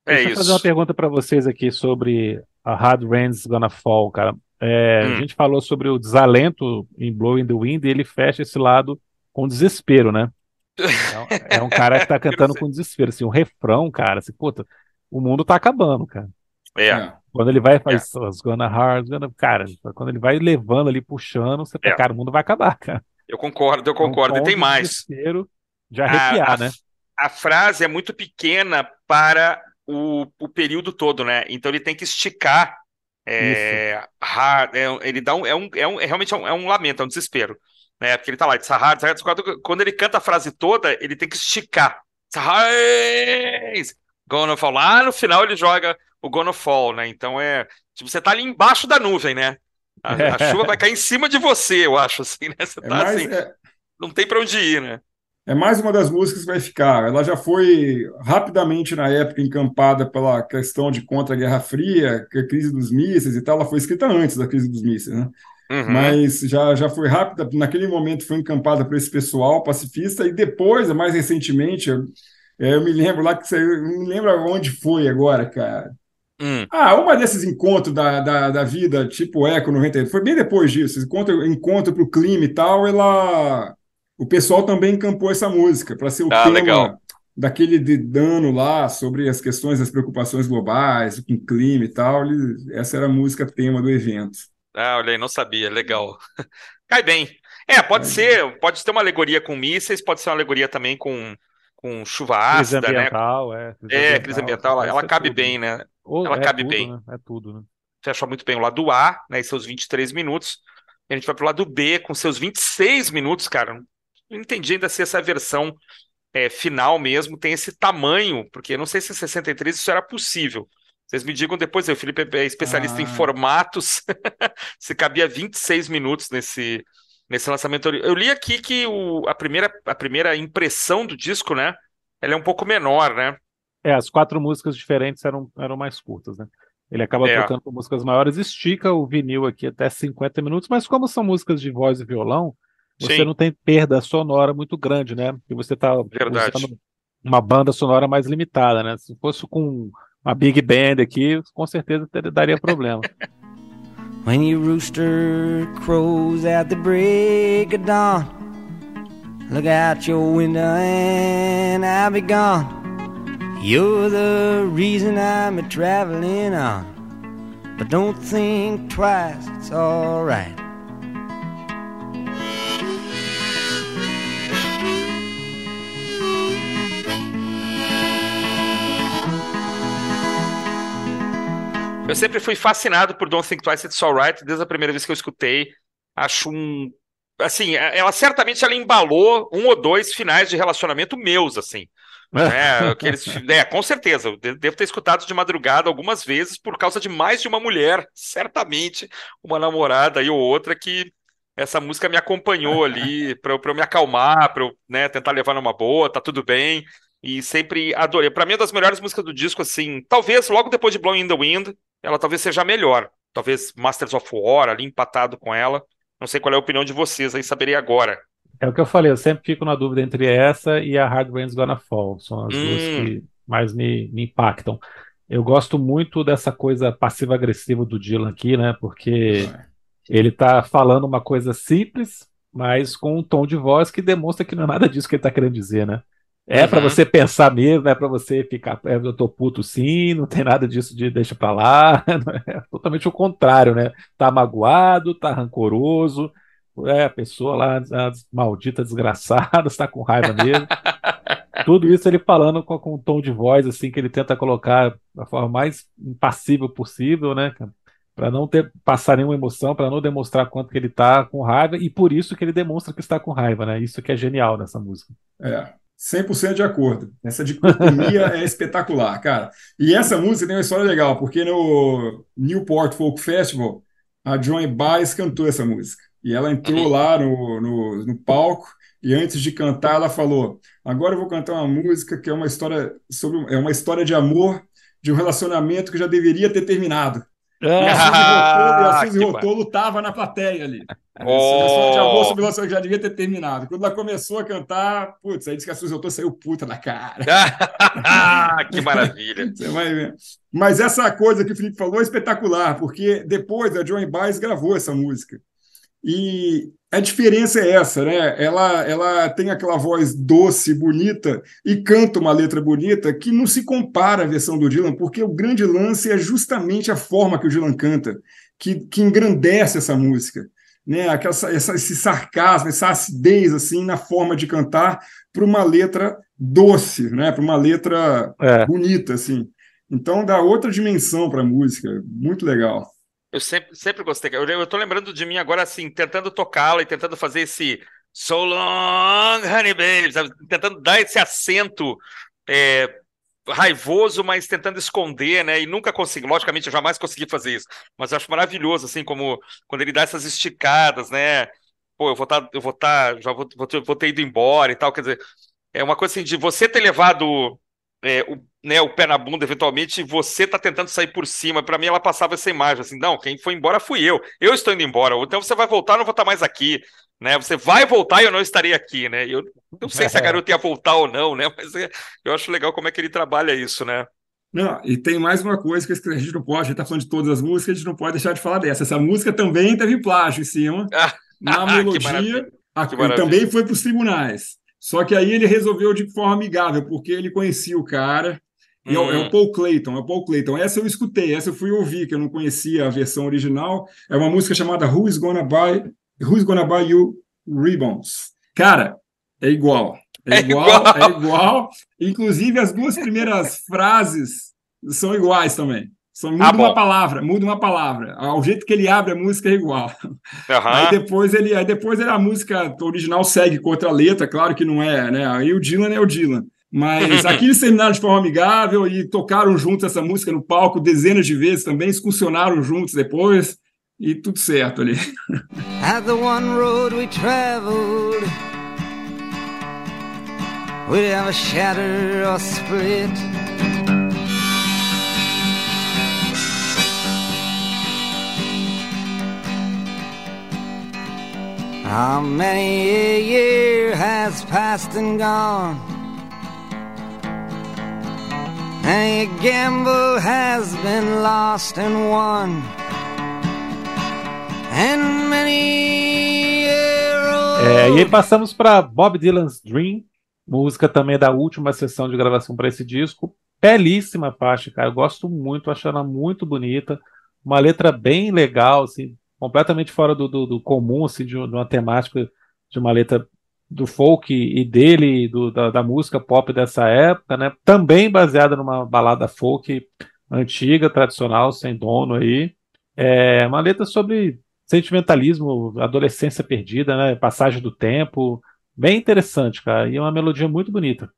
É Deixa eu fazer uma isso. pergunta para vocês aqui sobre a Hard Rain's Gonna Fall, cara. É, Hum. A gente falou sobre o desalento em Blowing the Wind e ele fecha esse lado com desespero, né? É um, é um cara que tá cantando com desespero. Assim, o refrão, cara, assim, puta, o mundo tá acabando, cara. É. É. Quando ele vai faz as Gonna Hard, gonna... cara, quando ele vai levando ali, puxando, você É. cara, o mundo vai acabar, cara. Eu concordo, eu É um concordo. E tom tem mais. desespero de A- arrepiar, a, né? a frase é muito pequena para o, o período todo, né? Então ele tem que esticar. é, hard- é, ele dá um, é, um, é, um, é realmente é um, é um lamento, é um desespero. Né? Porque ele tá lá, a hard. quando ele canta a frase toda, ele tem que esticar. Hard, gonna fall. Lá no final ele joga o gonna fall, né? Então é. Tipo, você tá ali embaixo da nuvem, né? A, a chuva vai cair em cima de você, eu acho, assim, né? Você É tá mais, assim, é, não tem pra onde ir, né? É mais uma das músicas que vai ficar. Ela já foi rapidamente, na época, encampada pela questão de contra a Guerra Fria, é a crise dos mísseis e tal. Ela foi escrita antes da crise dos mísseis, né? Uhum. Mas já, já foi rápida, naquele momento foi encampada por esse pessoal pacifista, e depois, mais recentemente, eu, é, eu me lembro lá que não me lembro onde foi agora, cara. Hum. Ah, uma desses encontros da, da, da vida, tipo Eco 98, foi bem depois disso. Encontro, encontro para o clima e tal, ela. O pessoal também encampou essa música para ser o Ah, tema legal. daquele de dano lá sobre as questões das preocupações globais, com o clima e tal. ele- essa era a música tema do evento. Ah, olha aí, não sabia, legal. Cai bem. É, pode ser, pode ter uma alegoria com mísseis, pode ser uma alegoria também com, com chuva ácida, crise né? ambiental, é. Crise É, crise ambiental, ela, ela é cabe tudo, bem, né? né? Ou- ela é cabe tudo, bem. né? É tudo, né? Fecha muito bem o lado A, né, e seus 23 minutos. E a gente vai pro lado B com seus 26 minutos, cara. Não entendi ainda se essa versão é, final mesmo tem esse tamanho, porque eu não sei se em 63 isso era possível. Vocês me digam depois, o Felipe é especialista em Ah. formatos, se cabia 26 minutos nesse, nesse lançamento. Eu li aqui que o, a, primeira, a primeira impressão do disco, né, ela é um pouco menor, né? É, as quatro músicas diferentes eram, eram mais curtas, né? Ele acaba É. tocando com músicas maiores, estica o vinil aqui até 50 minutos, mas como são músicas de voz e violão, você Sim. não tem perda sonora muito grande, né? Porque você está Verdade. usando uma banda sonora mais limitada, né? Se fosse com uma big band aqui, com certeza ter- daria problema. When your rooster crows at the break of dawn, look out your window and I'll be gone. You're the reason I'm a traveling on, but don't think twice, it's alright. Eu sempre fui fascinado por Don't Think Twice It's Alright, desde a primeira vez que eu escutei. Acho um. Assim, ela certamente ela embalou um ou dois finais de relacionamento meus, assim. né? Aqueles, é, com certeza. Eu de- devo ter escutado de madrugada algumas vezes por causa de mais de uma mulher. Certamente uma namorada e ou outra que essa música me acompanhou ali para eu, eu me acalmar, para eu né, tentar levar numa boa, tá tudo bem. E sempre adorei. Pra mim, é uma das melhores músicas do disco, assim. Talvez logo depois de Blowing in the Wind, ela talvez seja a melhor. Talvez Masters of War ali empatado com ela. Não sei qual é a opinião de vocês aí, saberei agora. É o que eu falei, eu sempre fico na dúvida entre essa e a Hard Rain's Gonna Fall. São as duas Hum. que mais me, me impactam. Eu gosto muito dessa coisa passiva-agressiva do Dylan aqui, né? Porque ele tá falando uma coisa simples, mas com um tom de voz que demonstra que não é nada disso que ele tá querendo dizer, né? É pra Uhum. você pensar mesmo, é pra você ficar, é, eu tô puto sim, não tem nada disso de deixa pra lá, é totalmente o contrário, né? Tá magoado, tá rancoroso, é, a pessoa lá, a maldita desgraçada, está com raiva mesmo. Tudo isso ele falando com, com um tom de voz assim que ele tenta colocar da forma mais impassível possível, né? Para não ter passar nenhuma emoção, para não demonstrar quanto que ele tá com raiva e por isso que ele demonstra que está com raiva, né? Isso que é genial nessa música. É, 100% de acordo. Essa dicotomia é espetacular, cara. E essa música tem uma história legal, porque no Newport Folk Festival, a Joan Baez cantou essa música. E ela entrou lá no, no, no palco e antes de cantar ela falou: "Agora eu vou cantar uma música que é uma história sobre é uma história de amor de um relacionamento que já deveria ter terminado". E a Suzy Rotolo, e a Ah, Suzy Rotolo tava na plateia ali. Essa Oh. de amor sobre já devia ter terminado. Quando ela começou a cantar, putz, aí disse que a Suzy Rotolo saiu puta da cara. que maravilha. Você vai ver. Mas essa coisa que o Felipe falou é espetacular, porque depois a Joan Baez gravou essa música. E a diferença é essa, né? Ela, ela tem aquela voz doce, bonita, e canta uma letra bonita que não se compara à versão do Dylan, porque o grande lance é justamente a forma que o Dylan canta, que, que engrandece essa música. Né? Aquela, essa, esse sarcasmo, essa acidez assim na forma de cantar para uma letra doce, né? para uma letra É. bonita. assim. Então dá outra dimensão para a música, muito legal. Eu sempre, sempre gostei. Eu, eu tô lembrando de mim agora, assim, tentando tocá-la e tentando fazer esse So long, honey baby, sabe? Tentando dar esse acento é, raivoso, mas tentando esconder, né? E nunca consegui. Logicamente, eu jamais consegui fazer isso. Mas eu acho maravilhoso, assim, como quando ele dá essas esticadas, né? Pô, eu vou estar, eu vou estar, já vou, vou, ter, vou ter ido embora e tal. Quer dizer, é uma coisa assim de você ter levado é, o, né, o pé na bunda, eventualmente, e você tá tentando sair por cima. Para mim, ela passava essa imagem assim: não, quem foi embora fui eu. Eu estou indo embora. Então você vai voltar, não vou estar mais aqui. Né? Você vai voltar e eu não estarei aqui, né? Eu não sei se a garota ia voltar ou não, né? Mas é, eu acho legal como é que ele trabalha isso, né? Não, e tem mais uma coisa que a gente não pode, a gente está falando de todas as músicas, a gente não pode deixar de falar dessa. Essa música também teve plágio em cima, na Que melodia, a- também foi para os tribunais. Só que aí ele resolveu de forma amigável, porque ele conhecia o cara, e é, o- é Hum. o Paul Clayton, é o Paul Clayton. Essa eu escutei, essa eu fui ouvir, que eu não conhecia a versão original. É uma música chamada Who is Gonna Buy Who's Gonna Buy You Ribbons? Cara, é igual. É, é igual, igual, é igual. Inclusive, as duas primeiras frases são iguais também. Só muda ah, uma palavra, muda uma palavra. O jeito que ele abre a música é igual. Uhum. Aí depois ele, aí depois ele, a música original segue com outra letra, claro que não é, né? Aí o Dylan é o Dylan. Mas aqui eles terminaram de forma amigável e tocaram juntos essa música no palco dezenas de vezes também, excursionaram juntos depois e tudo certo ali. At the one road we traveled, we'd have a shatter or split. How many a year has passed and gone? Many a gamble has been lost and won. É, e aí passamos para Bob Dylan's Dream, música também da última sessão de gravação para esse disco. Belíssima faixa, cara. Eu gosto muito, acho ela muito bonita. Uma letra bem legal, assim, completamente fora do, do, do comum, assim, de, de, uma temática de uma letra do folk e dele, do, da, da, música pop dessa época, né? Também baseada numa balada folk antiga, tradicional, sem dono aí. É uma letra sobre sentimentalismo, adolescência perdida, né? Passagem do tempo. Bem interessante, cara. E é uma melodia muito bonita.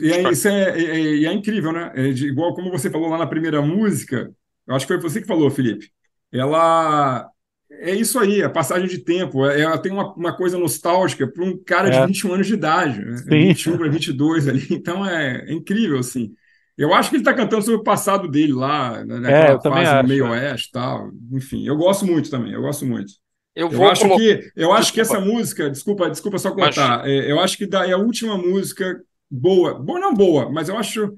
E é, isso é, é, é incrível, né? É de, igual como você falou lá na primeira música, eu acho que foi você que falou, Felipe. Ela é isso aí, a passagem de tempo. É, ela tem uma, uma coisa nostálgica para um cara de 21 é. anos de idade, né? Sim. 21 para 22 ali. Então é, é incrível, assim. Eu acho que ele está cantando sobre o passado dele lá, né, naquela é, fase acho, do meio oeste tal. Enfim, eu gosto muito também, eu gosto muito. Eu, eu acho colo... que eu acho que essa música, desculpa, desculpa só contar. Mas... É, eu acho que é a última música boa, boa não boa, mas eu acho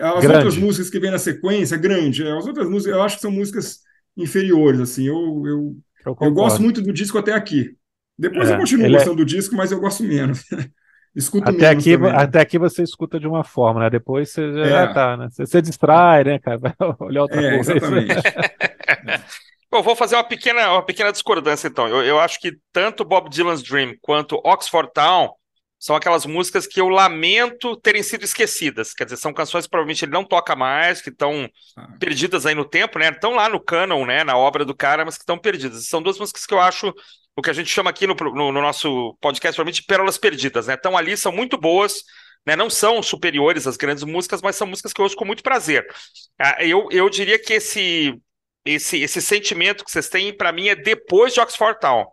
as grande. outras músicas que vem na sequência grande. As outras músicas eu acho que são músicas inferiores, assim. Eu eu, eu, eu gosto muito do disco até aqui. Depois é, eu continuo é gostando é... do disco, mas eu gosto menos. Escuto até aqui, também. até aqui você escuta de uma forma, né? Depois você já é. tá, né? Você, você distrai, né, cara? Vai olhar outra é, coisa. Exatamente. Bom, vou fazer uma pequena, uma pequena discordância, então. Eu, eu acho que tanto Bob Dylan's Dream quanto Oxford Town são aquelas músicas que eu lamento terem sido esquecidas. Quer dizer, são canções que provavelmente ele não toca mais, que estão ah. perdidas aí no tempo, né? Estão lá no canon, né? Na obra do cara, mas que estão perdidas. São duas músicas que eu acho o que a gente chama aqui no, no, no nosso podcast, provavelmente, pérolas perdidas, né? Estão ali, são muito boas, né? Não são superiores às grandes músicas, mas são músicas que eu ouço com muito prazer. Ah, eu, eu diria que esse, esse, esse sentimento que vocês têm, para mim, é depois de Oxford Town.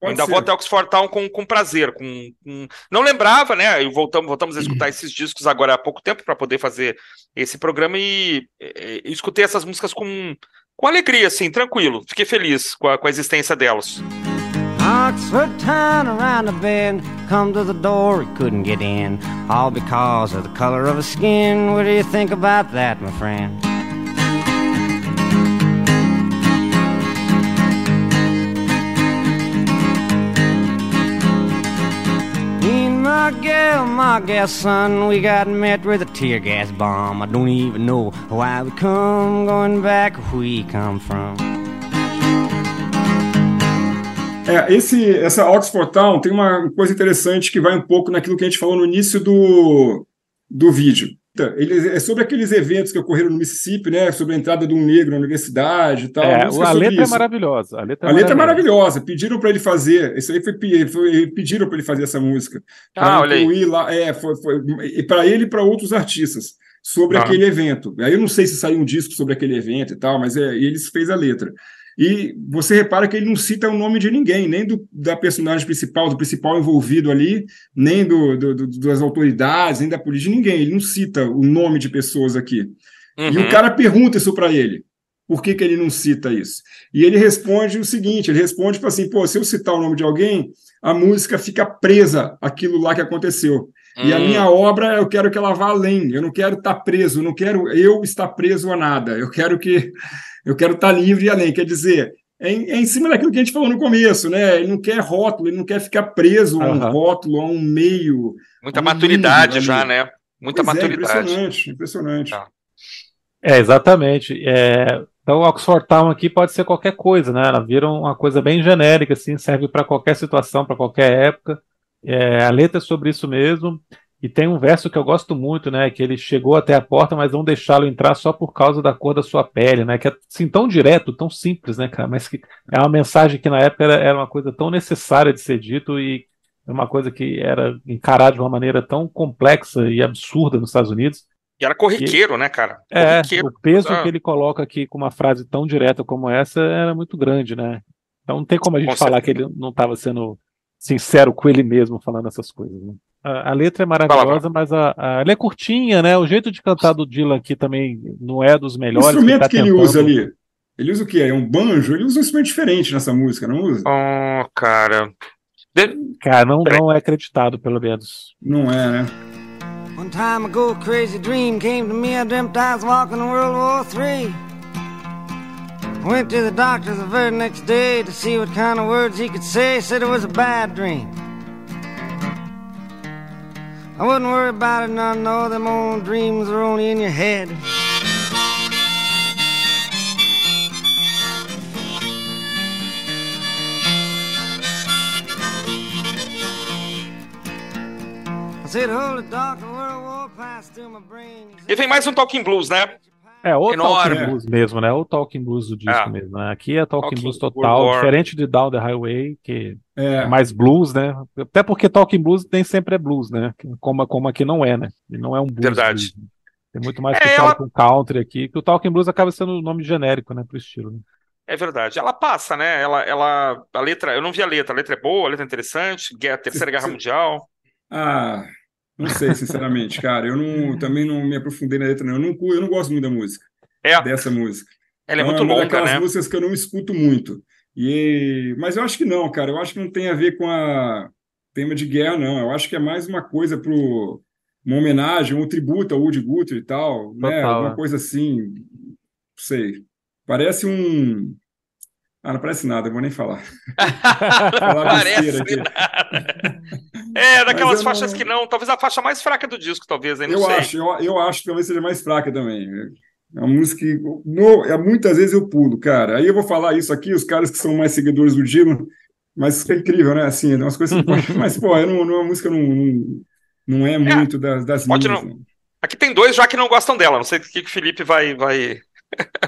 Pode ainda ser. vou até Oxford Town com, com prazer. Com, com... Não lembrava, né? E voltamos, voltamos a escutar esses discos agora há pouco tempo para poder fazer esse programa e, e, e, escutei essas músicas com, com alegria, assim, tranquilo. Fiquei feliz com a, com a existência delas. Oxford town around the bend, come to the door, he couldn't get in, all because of the color of his skin. What do you think about that, my friend? My son, we got met with a tear gas bomb. I don't even know why we come, going back where we come from. É, esse, essa Oxford Town tem uma coisa interessante que vai um pouco naquilo que a gente falou no início do, do vídeo. Ele é sobre aqueles eventos que ocorreram no Mississippi, né? Sobre a entrada de um negro na universidade e tal. É, a, letra é maravilhosa. A letra, é, a letra é maravilhosa. Pediram para ele fazer. Isso aí foi, foi pediram para ele fazer essa música. Ah, olha aí. Lá, é, foi, foi para ele e para outros artistas sobre ah. aquele evento. Aí eu não sei se saiu um disco sobre aquele evento e tal, mas é, ele fez a letra. E você repara que ele não cita o nome de ninguém, nem do, da personagem principal, do principal envolvido ali, nem do, do, das autoridades, nem da polícia, ninguém. Ele não cita o nome de pessoas aqui. Uhum. E o uhum. cara pergunta isso para ele. Por que, que ele não cita isso? E ele responde o seguinte: ele responde tipo assim, pô, se eu citar o nome de alguém, a música fica presa àquilo lá que aconteceu. E a hum. minha obra, eu quero que ela vá além. Eu não quero estar preso, eu não quero eu estar preso a nada. Eu quero que eu quero estar livre e além. Quer dizer, é em, é em, cima daquilo que a gente falou no começo, né? Ele não quer rótulo, ele não quer ficar preso a um rótulo, a um meio. Muita maturidade já, né? Muita pois é, maturidade. É, impressionante, impressionante. É, exatamente. É, Então, Oxford Town aqui pode ser qualquer coisa, né? Ela vira uma coisa bem genérica, assim, serve para qualquer situação, para qualquer época. É, a letra é sobre isso mesmo. E tem um verso que eu gosto muito, né? Que ele chegou até a porta, mas não deixá-lo entrar só por causa da cor da sua pele, né? Que é assim, tão direto, tão simples, né, cara? Mas que é uma mensagem que na época era, era uma coisa tão necessária de ser dito e é uma coisa que era encarada de uma maneira tão complexa e absurda nos Estados Unidos. E era corriqueiro, e, né, cara? É, o peso ah. que ele coloca aqui com uma frase tão direta como essa era muito grande, né? Então não tem como a gente com falar certeza. que ele não estava sendo sincero com ele mesmo falando essas coisas. Né? A, a, letra é maravilhosa, mas a, a, ela é curtinha, né? O jeito de cantar do Dylan aqui também não é dos melhores. O instrumento que, tá que ele usa ali, ele usa o quê? É um banjo? Ele usa um instrumento diferente nessa música, não usa? Oh, cara. Cara, não, não é acreditado, pelo menos. Não é, né? One time ago, a crazy dream came to me. I dreamt I was walking in World War III. Went to the doctor the very next day to see what kind of words he could say. Said it was a bad dream. I wouldn't worry about it none, no, them old dreams are only in your head. E vem mais um Talking Blues, né? É, o Talking Blues mesmo, né? O Talking Blues do disco é. mesmo, né? Aqui é Talking, talking Blues total, diferente de Down the Highway, que é. é. mais blues, né? Até porque Talking Blues nem sempre é blues, né? Como, como aqui não é, né? E não é um blues. Verdade. Blues. Tem muito mais é, ela... com country aqui, que o Talking Blues acaba sendo o um nome genérico, né, pro estilo. Né? É verdade. Ela passa, né? Ela, ela, a letra, eu não vi a letra. A letra é boa, a letra é interessante. Guerra, Terceira Guerra Mundial. Ah, não sei, sinceramente, cara. Eu não, também não me aprofundei na letra, não. Eu não, eu não gosto muito da música. É. Dessa música. Ela é muito então, é uma longa, daquelas né? músicas que eu não escuto muito. E, mas eu acho que não, cara. Eu acho que não tem a ver com a tema de guerra, não. Eu acho que é mais uma coisa pro uma homenagem, um tributo ao Woody Guthrie e tal, né? Total, né? Alguma é. coisa assim. Não sei. Parece um ah, não parece nada, eu vou nem falar. falar parece nada. É, daquelas faixas não... que não. Talvez a faixa mais fraca do disco, talvez. Eu acho, eu, eu acho que talvez seja mais fraca também. É uma música que no, é, muitas vezes eu pulo, cara. Aí eu vou falar isso aqui, os caras que são mais seguidores do Dylan, mas é incrível, né? Assim, é umas coisas. mas, pô, é não, não, a música não, não, não é muito é, das, das minhas. Não... Né? Aqui tem dois já que não gostam dela. Não sei o que, que o Felipe vai, vai,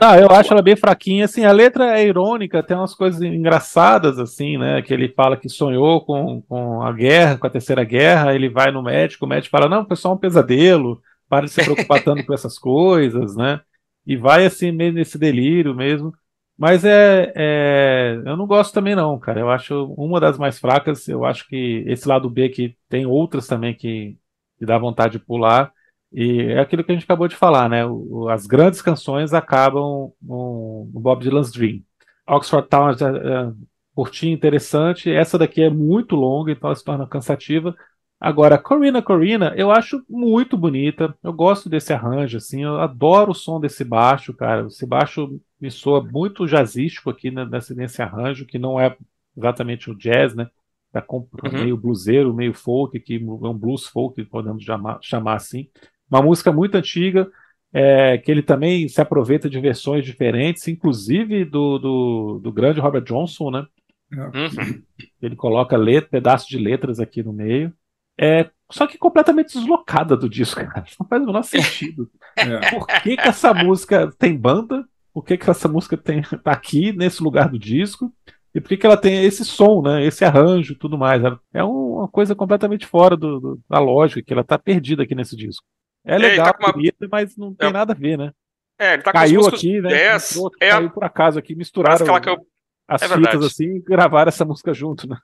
ah, eu acho ela bem fraquinha, assim, a letra é irônica, tem umas coisas engraçadas, assim, né, que ele fala que sonhou com, com a guerra, com a terceira guerra, ele vai no médico, o médico fala, não, foi só um pesadelo, para de se preocupar tanto com essas coisas, né, e vai, assim, meio nesse delírio mesmo, mas é, é, eu não gosto também não, cara, eu acho uma das mais fracas, eu acho que esse lado B que tem outras também que, que dá vontade de pular, e é aquilo que a gente acabou de falar, né? O, as grandes canções acabam no, no Bob Dylan's Dream. Oxford Town é, é curtinha, interessante. Essa daqui é muito longa, então ela se torna cansativa. Agora, Corina Corina, eu acho muito bonita. Eu gosto desse arranjo, assim. Eu adoro o som desse baixo, cara. Esse baixo me soa muito jazzístico aqui né, nesse, nesse arranjo, que não é exatamente o jazz, né? Tá com, uhum. meio bluseiro, meio folk, aqui, é um blues folk, podemos chamar, chamar assim. Uma música muito antiga, é, que ele também se aproveita de versões diferentes, inclusive do, do, do grande Robert Johnson, né? Uhum. Ele coloca letra, pedaço de letras aqui no meio. É, só que completamente deslocada do disco, cara. Não faz o menor sentido. É. Por que, que essa música tem banda? Por que, que essa música tem, tá aqui nesse lugar do disco? E por que, que ela tem esse som, né? Esse arranjo e tudo mais? É uma coisa completamente fora do, do, da lógica, que ela tá perdida aqui nesse disco. É legal, é, tá uma... bonita, mas não tem é. nada a ver, né? É, ele tá caiu aqui, né? Entrou, é... Caiu por acaso aqui, misturaram eu... as é fitas assim e gravaram essa música junto, né?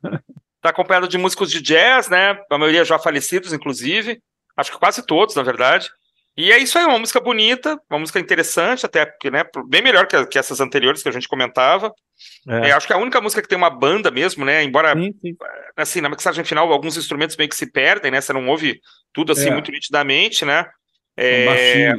Tá acompanhado de músicos de jazz, né? A maioria já falecidos, inclusive. Acho que quase todos, na verdade. E é isso aí, uma música bonita, uma música interessante, até porque, né, bem melhor que, que essas anteriores que a gente comentava. É. É, acho que é a única música que tem uma banda mesmo, né? Embora, sim, sim. assim, na mixagem final, alguns instrumentos meio que se perdem, né? Você não ouve tudo assim é. muito nitidamente, né? É,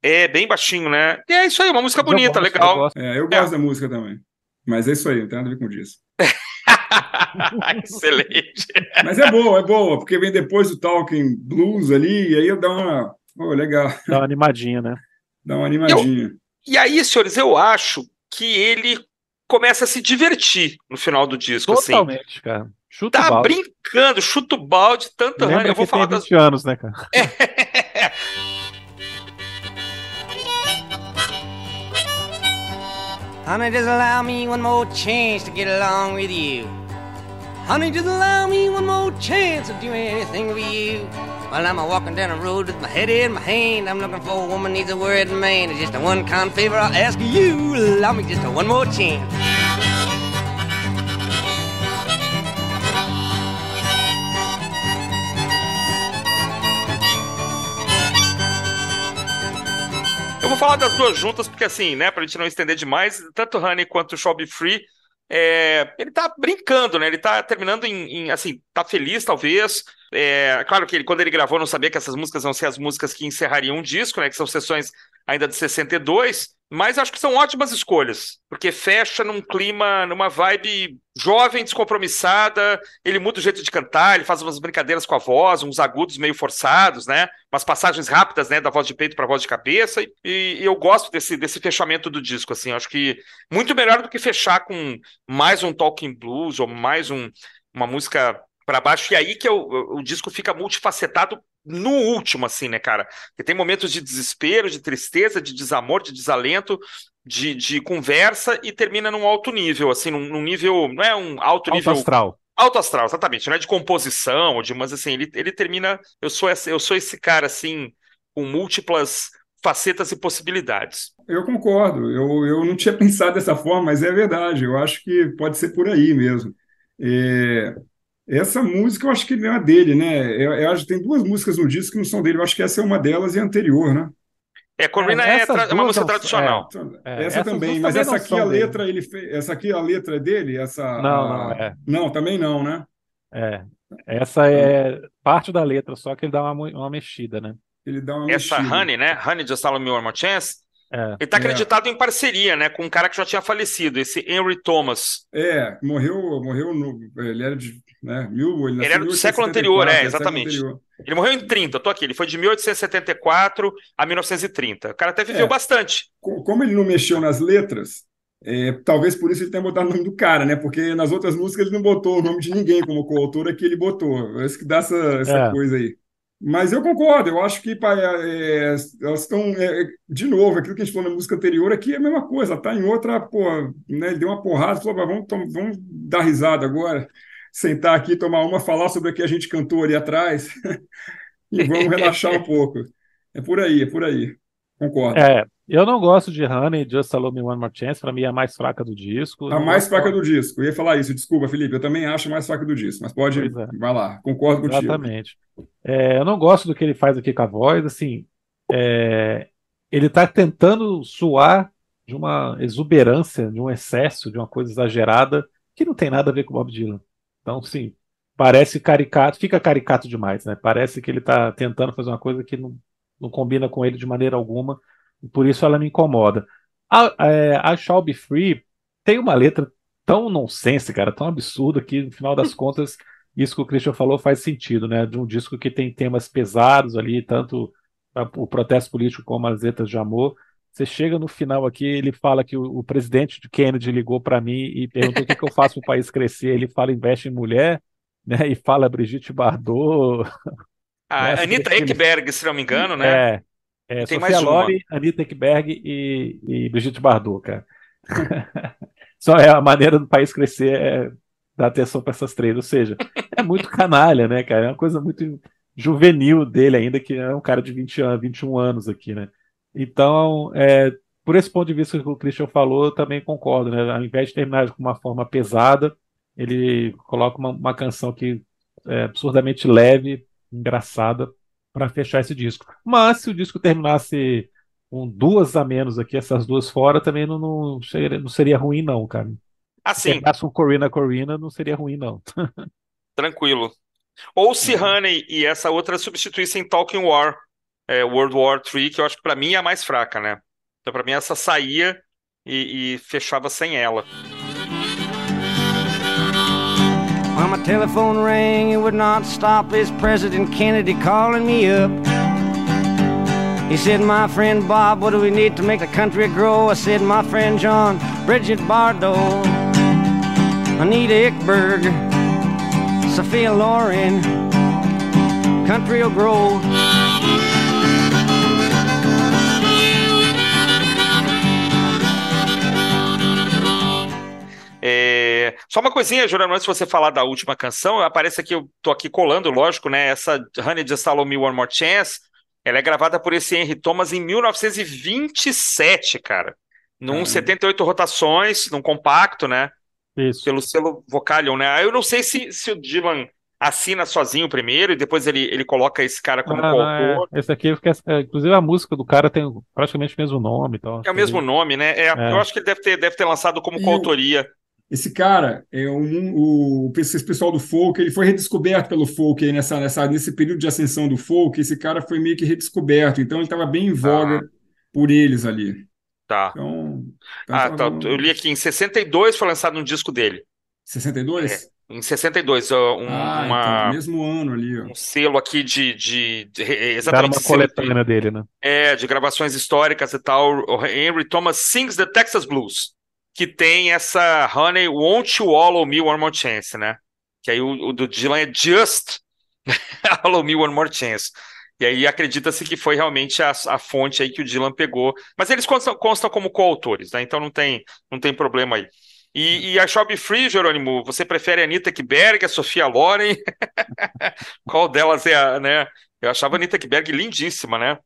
é bem baixinho, né? E é isso aí, uma música bonita, eu gosto, legal. Eu gosto, é, eu gosto da música também. Mas é isso aí, não tem nada a ver com isso. Excelente. Mas é boa, é boa, porque vem depois do Talking Blues ali, e aí eu dou uma Oh, legal. Dá uma animadinha, né? Dá uma animadinha. E aí, senhores, eu acho que ele começa a se divertir no final do disco. Assim. Totalmente, assim. cara. Chuta tá balde. brincando, chuta o balde, tanto Lembra Eu vou falar tem 20 das... anos, né, cara? É. Honey, just allow me one more chance to get along with you. Honey, just allow me one more chance to do anything for you. While I'm a walking down the road with my head in my hand, I'm looking for a woman needs a word man. It's just a one kind favor I'll ask you. Allow me just a one more chance. Eu vou falar das duas juntas, porque assim, né, pra gente não estender demais, tanto Honey quanto Be Free, é, ele tá brincando, né? Ele tá terminando em, em assim, tá feliz, talvez. É, claro que ele, quando ele gravou, não sabia que essas músicas vão ser as músicas que encerrariam o disco, né? Que são sessões ainda de 62. Mas acho que são ótimas escolhas, porque fecha num clima, numa vibe jovem, descompromissada. Ele muda o jeito de cantar, ele faz umas brincadeiras com a voz, uns agudos meio forçados, né? Umas passagens rápidas, né? Da voz de peito para voz de cabeça. E, e, eu gosto desse, desse fechamento do disco, assim. Acho que muito melhor do que fechar com mais um talking blues ou mais um, uma música para baixo. E aí que eu, o disco fica multifacetado no último, assim, né, cara? Que tem momentos de desespero, de tristeza, de desamor, de desalento, de, de conversa e termina num alto nível, assim, num, num nível. Não é um alto, alto nível. astral. Alto astral, exatamente. Não é de composição, de, mas assim, ele, ele termina. Eu sou, esse, eu sou esse cara, assim, com múltiplas facetas e possibilidades. Eu concordo. Eu, eu não tinha pensado dessa forma, mas é verdade. Eu acho que pode ser por aí mesmo. É, essa música eu acho que não é dele, né? Eu, eu acho que tem duas músicas no disco que não são dele. Eu acho que essa é uma delas e a anterior, né? É, Corina é, é, é, uma música tradicional. É, essa também, mas essa aqui a letra dele. ele fez, essa aqui a letra é dele, essa Não, não, é. Não, também não, né? É. Essa é parte da letra, só que ele dá uma, uma mexida, né? Ele dá uma essa mexida. Honey, né? Honey Just Allow Me One More Chance. É. Ele está acreditado é. em parceria, né, com um cara que já tinha falecido, esse Henry Thomas. É, morreu, morreu no, ele era de, né, mil, ele, ele era do século anterior, é, exatamente. Anterior. Ele morreu em 30, eu tô aqui, ele foi de 1874 a 1930. O cara até viveu é. bastante. Como ele não mexeu nas letras, é, talvez por isso ele tenha botado o nome do cara, né? Porque nas outras músicas ele não botou o nome de ninguém como coautor, aqui ele botou. É isso que dá essa, essa é. coisa aí. Mas eu concordo, eu acho que é, elas estão, é, de novo, aquilo que a gente falou na música anterior aqui é a mesma coisa, está em outra, pô, né, ele deu uma porrada, falou, vamos, vamos dar risada agora, sentar aqui, tomar uma, falar sobre o que a gente cantou ali atrás e vamos relaxar um pouco. É por aí, é por aí, concordo. É, eu não gosto de Honey, Just Allow Me One More Chance, para mim é a mais fraca do disco. A mais fraca do disco, eu ia falar isso, desculpa, Felipe, eu também acho a mais fraca do disco, mas pode, é. vai lá, concordo contigo. Exatamente. É, eu não gosto do que ele faz aqui com a voz, assim, é, ele está tentando suar de uma exuberância, de um excesso, de uma coisa exagerada, que não tem nada a ver com o Bob Dylan. Então, sim, parece caricato, fica caricato demais, né? Parece que ele está tentando fazer uma coisa que não, não combina com ele de maneira alguma por isso ela me incomoda. A, é, a Shall Be Free tem uma letra tão nonsense, cara, tão absurda que no final das contas isso que o Christian falou faz sentido, né? De um disco que tem temas pesados ali, tanto o protesto político como as letras de amor. Você chega no final aqui, ele fala que o, o presidente de Kennedy ligou para mim e perguntou o que, que eu faço para o país crescer. Ele fala investe em mulher, né? E fala Brigitte Bardot. A né? Anitta Ekberg, se não me engano, né? É, é, Tem Sofia Loren, Anitta Ekberg e, e Brigitte Bardot, cara. Só é a maneira do país crescer é dar atenção para essas três. Ou seja, é muito canalha, né, cara? É uma coisa muito juvenil dele ainda, que é um cara de 20 anos, 21 anos aqui, né? Então, é, por esse ponto de vista que o Christian falou, eu também concordo, né? Ao invés de terminar com uma forma pesada, ele coloca uma, uma canção que é absurdamente leve, engraçada, para fechar esse disco. Mas se o disco terminasse com duas a menos aqui, essas duas fora, também não, não, seria, não seria ruim, não, cara. Assim. Se com Corina Corina, não seria ruim, não. Tranquilo. Ou se é. Honey e essa outra substituíssem Talking War, é, World War III, que eu acho que para mim é a mais fraca, né? Então, para mim, essa saía e, e fechava sem ela. My telephone rang, it would not stop It's President Kennedy calling me up. He said, My friend Bob, what do we need to make the country grow? I said, My friend John, Bridget Bardot, Anita Ickberg, Sophia Loren, country will grow. Só uma coisinha, Juliano, antes de você falar da última canção, aparece que eu tô aqui colando, lógico, né? Essa Honey Just Allow Me One More Chance, ela é gravada por esse Henry Thomas em 1927, cara. Num Caramba. 78 rotações, num compacto, né? Isso. Pelo selo Vocalion, né? Eu não sei se, se o Dylan assina sozinho primeiro e depois ele, ele coloca esse cara como Ah, não, coautor. é. Esse aqui, porque, é, inclusive a música do cara tem praticamente o mesmo nome. Então, É o mesmo nome, né? É, É. Eu acho que ele deve ter, deve ter lançado como E o- coautoria. Esse cara, é um, o, esse pessoal do folk, ele foi redescoberto pelo folk aí nessa, nessa, nesse período de ascensão do folk. Esse cara foi meio que redescoberto, então ele estava bem em voga por eles ali. Tá. Então, então Ah, tá. Eu li aqui em 62 foi lançado um disco dele. 62? Em 62, ó, um, ah, uma- então, mesmo ano ali, ó. um selo aqui de, de, de- Era exatamente uma selo de- coletânea dele, né? é, de gravações históricas e tal. O Henry Thomas Sings the Texas Blues, que tem essa Honey Won't You Follow Me One More Chance, né? Que aí o, o do Dylan é Just Follow Me One More Chance. E aí acredita-se que foi realmente a, a fonte aí que o Dylan pegou. Mas eles constam, constam como coautores, né? Então não tem, não tem problema aí. E, e a Be Free, Jerônimo, você prefere a Anitta Ekberg, a Sofia Loren? Qual delas é a, né? Eu achava a Anitta Ekberg lindíssima, né?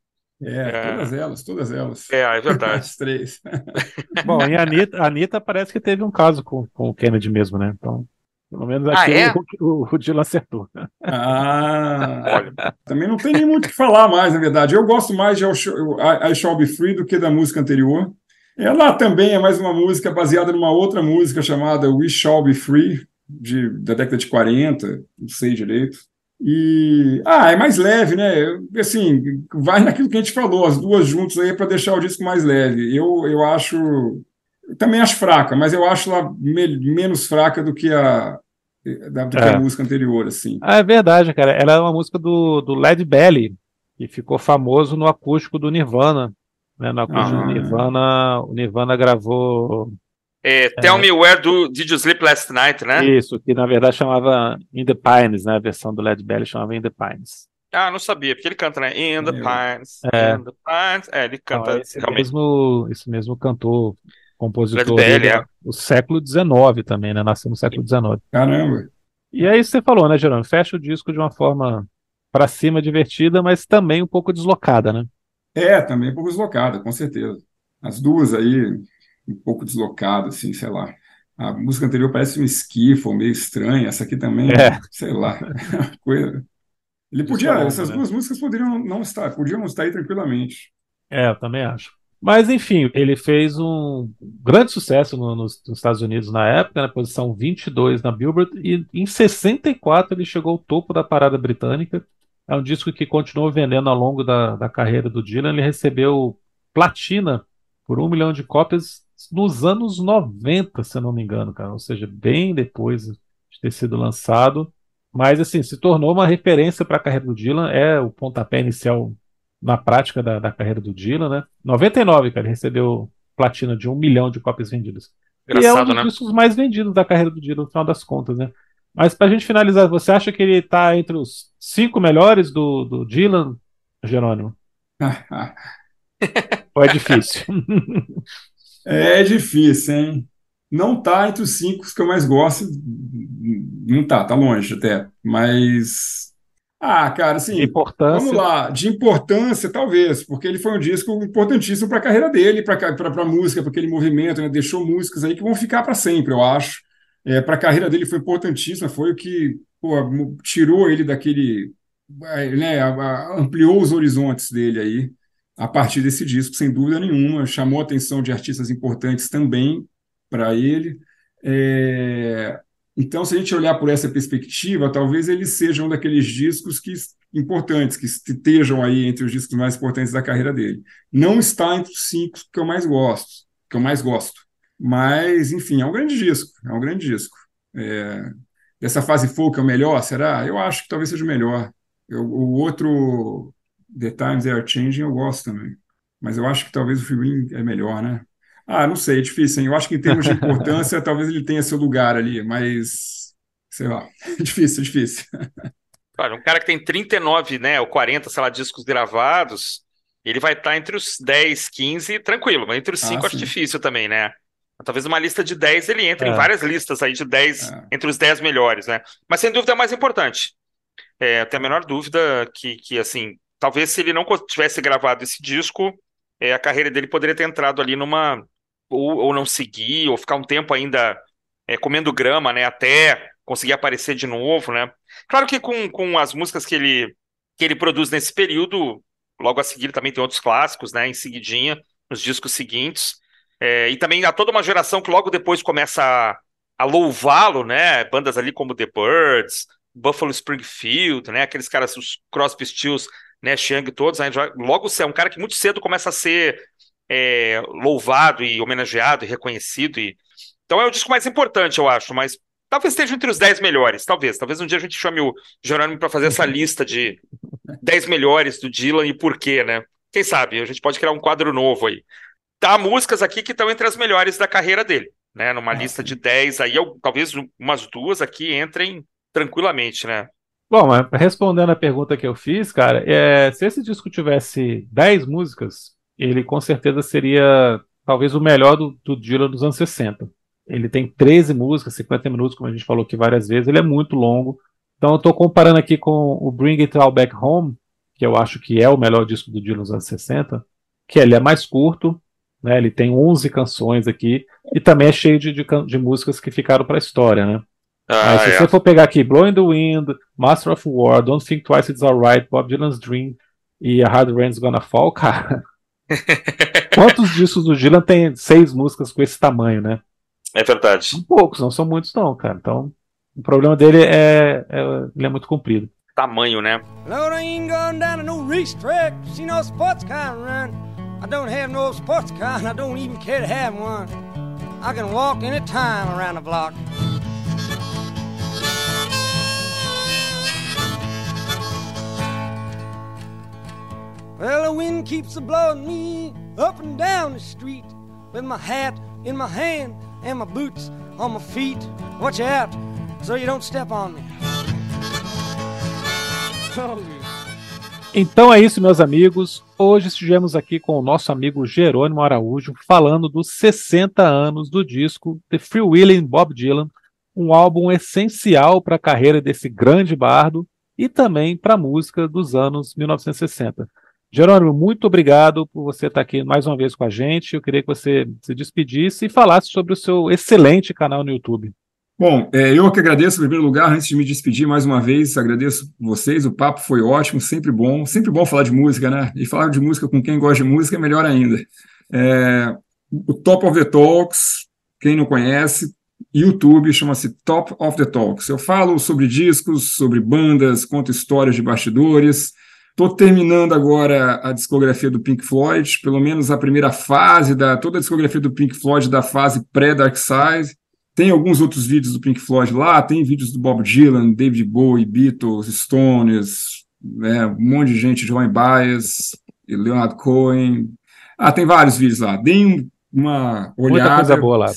É, É. todas elas, todas elas. É, é verdade. As três. Bom, e a Anitta, a Anitta parece que teve um caso com, com o Kennedy mesmo, né? Então, pelo menos Ah, aqui é? o, o, acertou. Ah, Olha, também não tem nem muito o que falar mais, na verdade. Eu gosto mais de I Shall- I I Shall Be Free do que da música anterior. Ela também é mais uma música baseada numa outra música chamada We Shall Be Free, de, da década de 40, não sei direito. E, ah, é mais leve, né? Assim, vai naquilo que a gente falou, as duas juntas aí para deixar o disco mais leve. Eu, eu acho, eu também acho fraca, mas eu acho ela me- menos fraca do que a, da, do que É. a música anterior, assim. Ah, é verdade, cara. Ela é uma música do, do Led Belly, que ficou famoso no acústico do Nirvana. Né? No acústico Ah. do Nirvana, o Nirvana gravou é, Tell Me Where do, Did You Sleep Last Night, né? isso, que na verdade chamava In the Pines, né? A versão do Led Belly chamava In the Pines. Ah, não sabia, porque ele canta, né? In the Eu- Pines, É. in the Pines. É, ele canta esse, realmente. mesmo, esse mesmo cantor, compositor Led Belly, é. o século XIX também, né? Nasceu no século XIX. Caramba. E é isso que você falou, né, Gerônimo? Fecha o disco de uma forma pra cima divertida, mas também um pouco deslocada, né? É, também um pouco deslocada, com certeza. As duas aí, um pouco deslocada, assim, sei lá. A música anterior parece um skiffle, meio estranha. Essa aqui também, É. sei lá. Coisa... Ele podia, essas né? duas músicas poderiam não estar, podiam estar aí tranquilamente. É, eu também acho. Mas, enfim, ele fez um grande sucesso no- nos, nos Estados Unidos na época, na posição 22 na Billboard, e em 64 ele chegou ao topo da parada britânica. É um disco que continuou vendendo ao longo da, da carreira do Dylan. Ele recebeu platina por um milhão de cópias nos anos 90, se eu não me engano, cara. Ou seja, bem depois de ter sido lançado. Mas, assim, se tornou uma referência para a carreira do Dylan. É o pontapé inicial na prática da, da carreira do Dylan, né? 99, cara, ele recebeu platina de um milhão de cópias vendidas. e é um Engraçado, dos né? discos mais vendidos da carreira do Dylan, no final das contas, né? Mas pra gente finalizar, você acha que ele tá entre os cinco melhores do, do Dylan, Jerônimo? Ou é difícil? É difícil, hein? Não tá entre os cinco que eu mais gosto. Não tá, tá longe até. Mas. Ah, cara, assim. De importância. Vamos lá, de importância, talvez, porque ele foi um disco importantíssimo para a carreira dele, para a música, para aquele movimento, né? Deixou músicas aí que vão ficar para sempre, eu acho. É, para a carreira dele foi importantíssimo, foi o que pô, tirou ele daquele. Né, a- a- ampliou os horizontes dele aí, a partir desse disco, sem dúvida nenhuma. Chamou a atenção de artistas importantes também para ele. É, então, se a gente olhar por essa perspectiva, talvez eles sejam daqueles discos que importantes, que estejam aí entre os discos mais importantes da carreira dele. Não está entre os cinco que eu mais gosto, que eu mais gosto. Mas, enfim, é um grande disco, é um grande disco. É, dessa fase folk é o melhor, será? Eu acho que talvez seja o melhor. Eu- o outro, The Times They Are Changing eu gosto também. Mas eu acho que talvez o Free é melhor, né? Ah, não sei, é difícil, hein? Eu acho que em termos de importância, talvez ele tenha seu lugar ali, mas sei lá, difícil, difícil. Olha, um cara que tem 39, né, ou 40, sei lá, discos gravados, ele vai estar entre os 10, 15, tranquilo, mas entre os 5 ah, acho difícil também, né? Talvez uma lista de 10 ele entre é. em várias listas aí de 10, é. entre os 10 melhores, né? Mas sem dúvida é mais importante. É, tenho a menor dúvida que, que, assim, talvez se ele não tivesse gravado esse disco, é, a carreira dele poderia ter entrado ali numa. Ou, ou não seguir, ou ficar um tempo ainda é, comendo grama, né? Até conseguir aparecer de novo, né? Claro que com, com as músicas que ele, que ele produz nesse período, logo a seguir também tem outros clássicos, né? Em seguidinha, nos discos seguintes. É, e também há toda uma geração que logo depois começa a, a louvá-lo, né? Bandas ali como The Birds, Buffalo Springfield, né? Aqueles caras, os Crosby, Stills, né? Chiang, todos. Né? Logo é um cara que muito cedo começa a ser é, louvado e homenageado e reconhecido. E... Então é o disco mais importante, eu acho. Mas talvez esteja entre os 10 melhores. Talvez. Talvez um dia a gente chame o Jerônimo para fazer essa lista de 10 melhores do Dylan e por quê, né? Quem sabe? A gente pode criar um quadro novo aí tá músicas aqui que estão entre as melhores da carreira dele, né? Numa ah, lista de 10 aí, eu, talvez umas duas aqui entrem tranquilamente, né? Bom, respondendo a pergunta que eu fiz, cara, é, se esse disco tivesse 10 músicas, ele com certeza seria talvez o melhor do, do Dylan dos anos 60. Ele tem 13 músicas, 50 minutos, como a gente falou aqui várias vezes, ele é muito longo. Então eu estou comparando aqui com o Bring It All Back Home, que eu acho que é o melhor disco do Dylan dos anos 60, que ele é mais curto, né? Ele tem 11 canções aqui e também é cheio de, de, de músicas que ficaram para a história, né? Ah, Mas se é. você for pegar aqui Blowing the Wind, Master of War, Don't Think Twice It's Alright, Bob Dylan's Dream e A Hard Rain's Gonna Fall, cara. Quantos discos do Dylan tem seis músicas com esse tamanho, né? É verdade. São poucos, não são muitos, não, cara. Então, o problema dele é, é ele é muito comprido. Tamanho, né? I don't have no sports car and I don't even care to have one. I can walk any time around the block. Well, the wind keeps a blowing me up and down the street with my hat in my hand and my boots on my feet. Watch out so you don't step on me. Então é isso, meus amigos. Hoje estivemos aqui com o nosso amigo Jerônimo Araújo falando dos 60 anos do disco The Free Willing Bob Dylan, um álbum essencial para a carreira desse grande bardo e também para a música dos anos 1960. Jerônimo, muito obrigado por você estar aqui mais uma vez com a gente. Eu queria que você se despedisse e falasse sobre o seu excelente canal no YouTube. Bom, é, eu que agradeço, em primeiro lugar, antes de me despedir mais uma vez, agradeço vocês, o papo foi ótimo, sempre bom, sempre bom falar de música, né? E falar de música com quem gosta de música é melhor ainda. É, o Top of the Talks, quem não conhece, YouTube chama-se Top of the Talks. Eu falo sobre discos, sobre bandas, conto histórias de bastidores. Estou terminando agora a discografia do Pink Floyd, pelo menos a primeira fase da toda a discografia do Pink Floyd da fase pré-Dark Side. Tem alguns outros vídeos do Pink Floyd lá, tem vídeos do Bob Dylan, David Bowie, Beatles, Stones, né, um monte de gente, Joan Baez, Leonard Cohen. Ah, tem vários vídeos lá. Deem uma olhada. Muita coisa boa lá.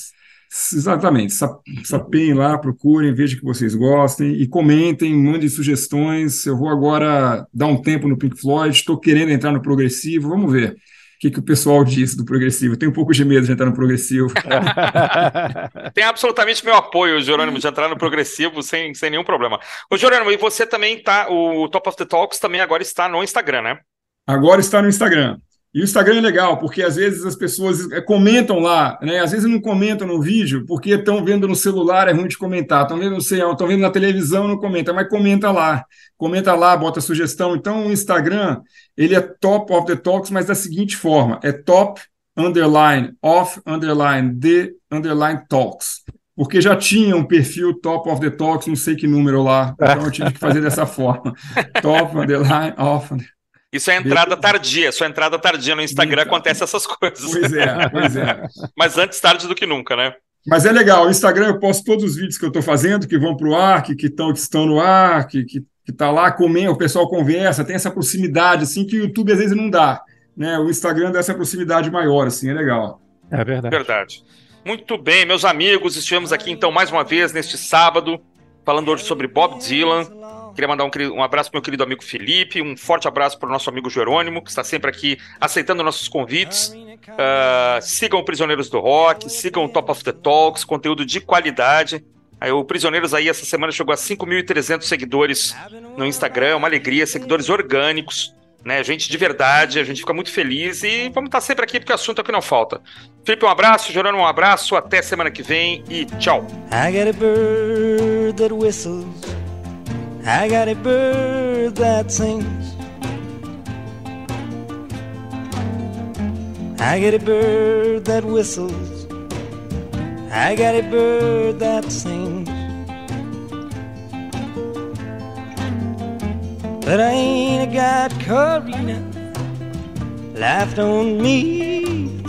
Exatamente. Sapem lá, procurem, vejam que vocês gostem e comentem, mandem sugestões. Eu vou agora dar um tempo no Pink Floyd, estou querendo entrar no progressivo, vamos ver que, que o pessoal disse do progressivo. Tenho um pouco de medo de entrar no progressivo. Tem absolutamente meu apoio, Jerônimo, de entrar no progressivo sem, sem nenhum problema. Ô, Jerônimo, e você também tá. O Top of the Talks também agora está no Instagram, né? Agora está no Instagram. E o Instagram é legal, porque às vezes as pessoas eh, comentam lá, né? Às vezes não comentam no vídeo, porque estão vendo no celular, é ruim de comentar. Estão vendo, estão vendo na televisão, não comenta, mas comenta lá. Comenta lá, bota sugestão. Então o Instagram, ele é top of the talks, mas da seguinte forma: é top underline off underline the underline talks. Porque já tinha um perfil top of the talks, não sei que número lá. Então eu tive que fazer dessa forma. top underline off. Isso é entrada tardia, sua entrada tardia no Instagram acontece essas coisas. Pois é, pois é. Mas antes tarde do que nunca, né? Mas é legal, o Instagram eu posto todos os vídeos que eu estou fazendo, que vão para o ar, que, que, tão, que estão no ar, que, que, que está lá comendo, o pessoal conversa, tem essa proximidade, assim, que o YouTube às vezes não dá. Né? O Instagram dá essa proximidade maior, assim, é legal. É verdade. Verdade. Muito bem, meus amigos, estivemos aqui então mais uma vez neste sábado, falando hoje sobre Bob Dylan. Queria mandar um, um abraço para meu querido amigo Felipe, um forte abraço para o nosso amigo Jerônimo, que está sempre aqui aceitando nossos convites. Uh, sigam o Prisioneiros do Rock, sigam o Top of the Talks, conteúdo de qualidade. Aí, o Prisioneiros aí essa semana chegou a 5.300 seguidores no Instagram, uma alegria, seguidores orgânicos né? Gente de verdade, a gente fica muito feliz e vamos estar sempre aqui porque o assunto é o que não falta. Felipe, um abraço, Gerônimo, um abraço, até semana que vem e tchau. I got a bird that sings. I got a bird that whistles. I got a bird that sings. But I ain't got Karina laughed on me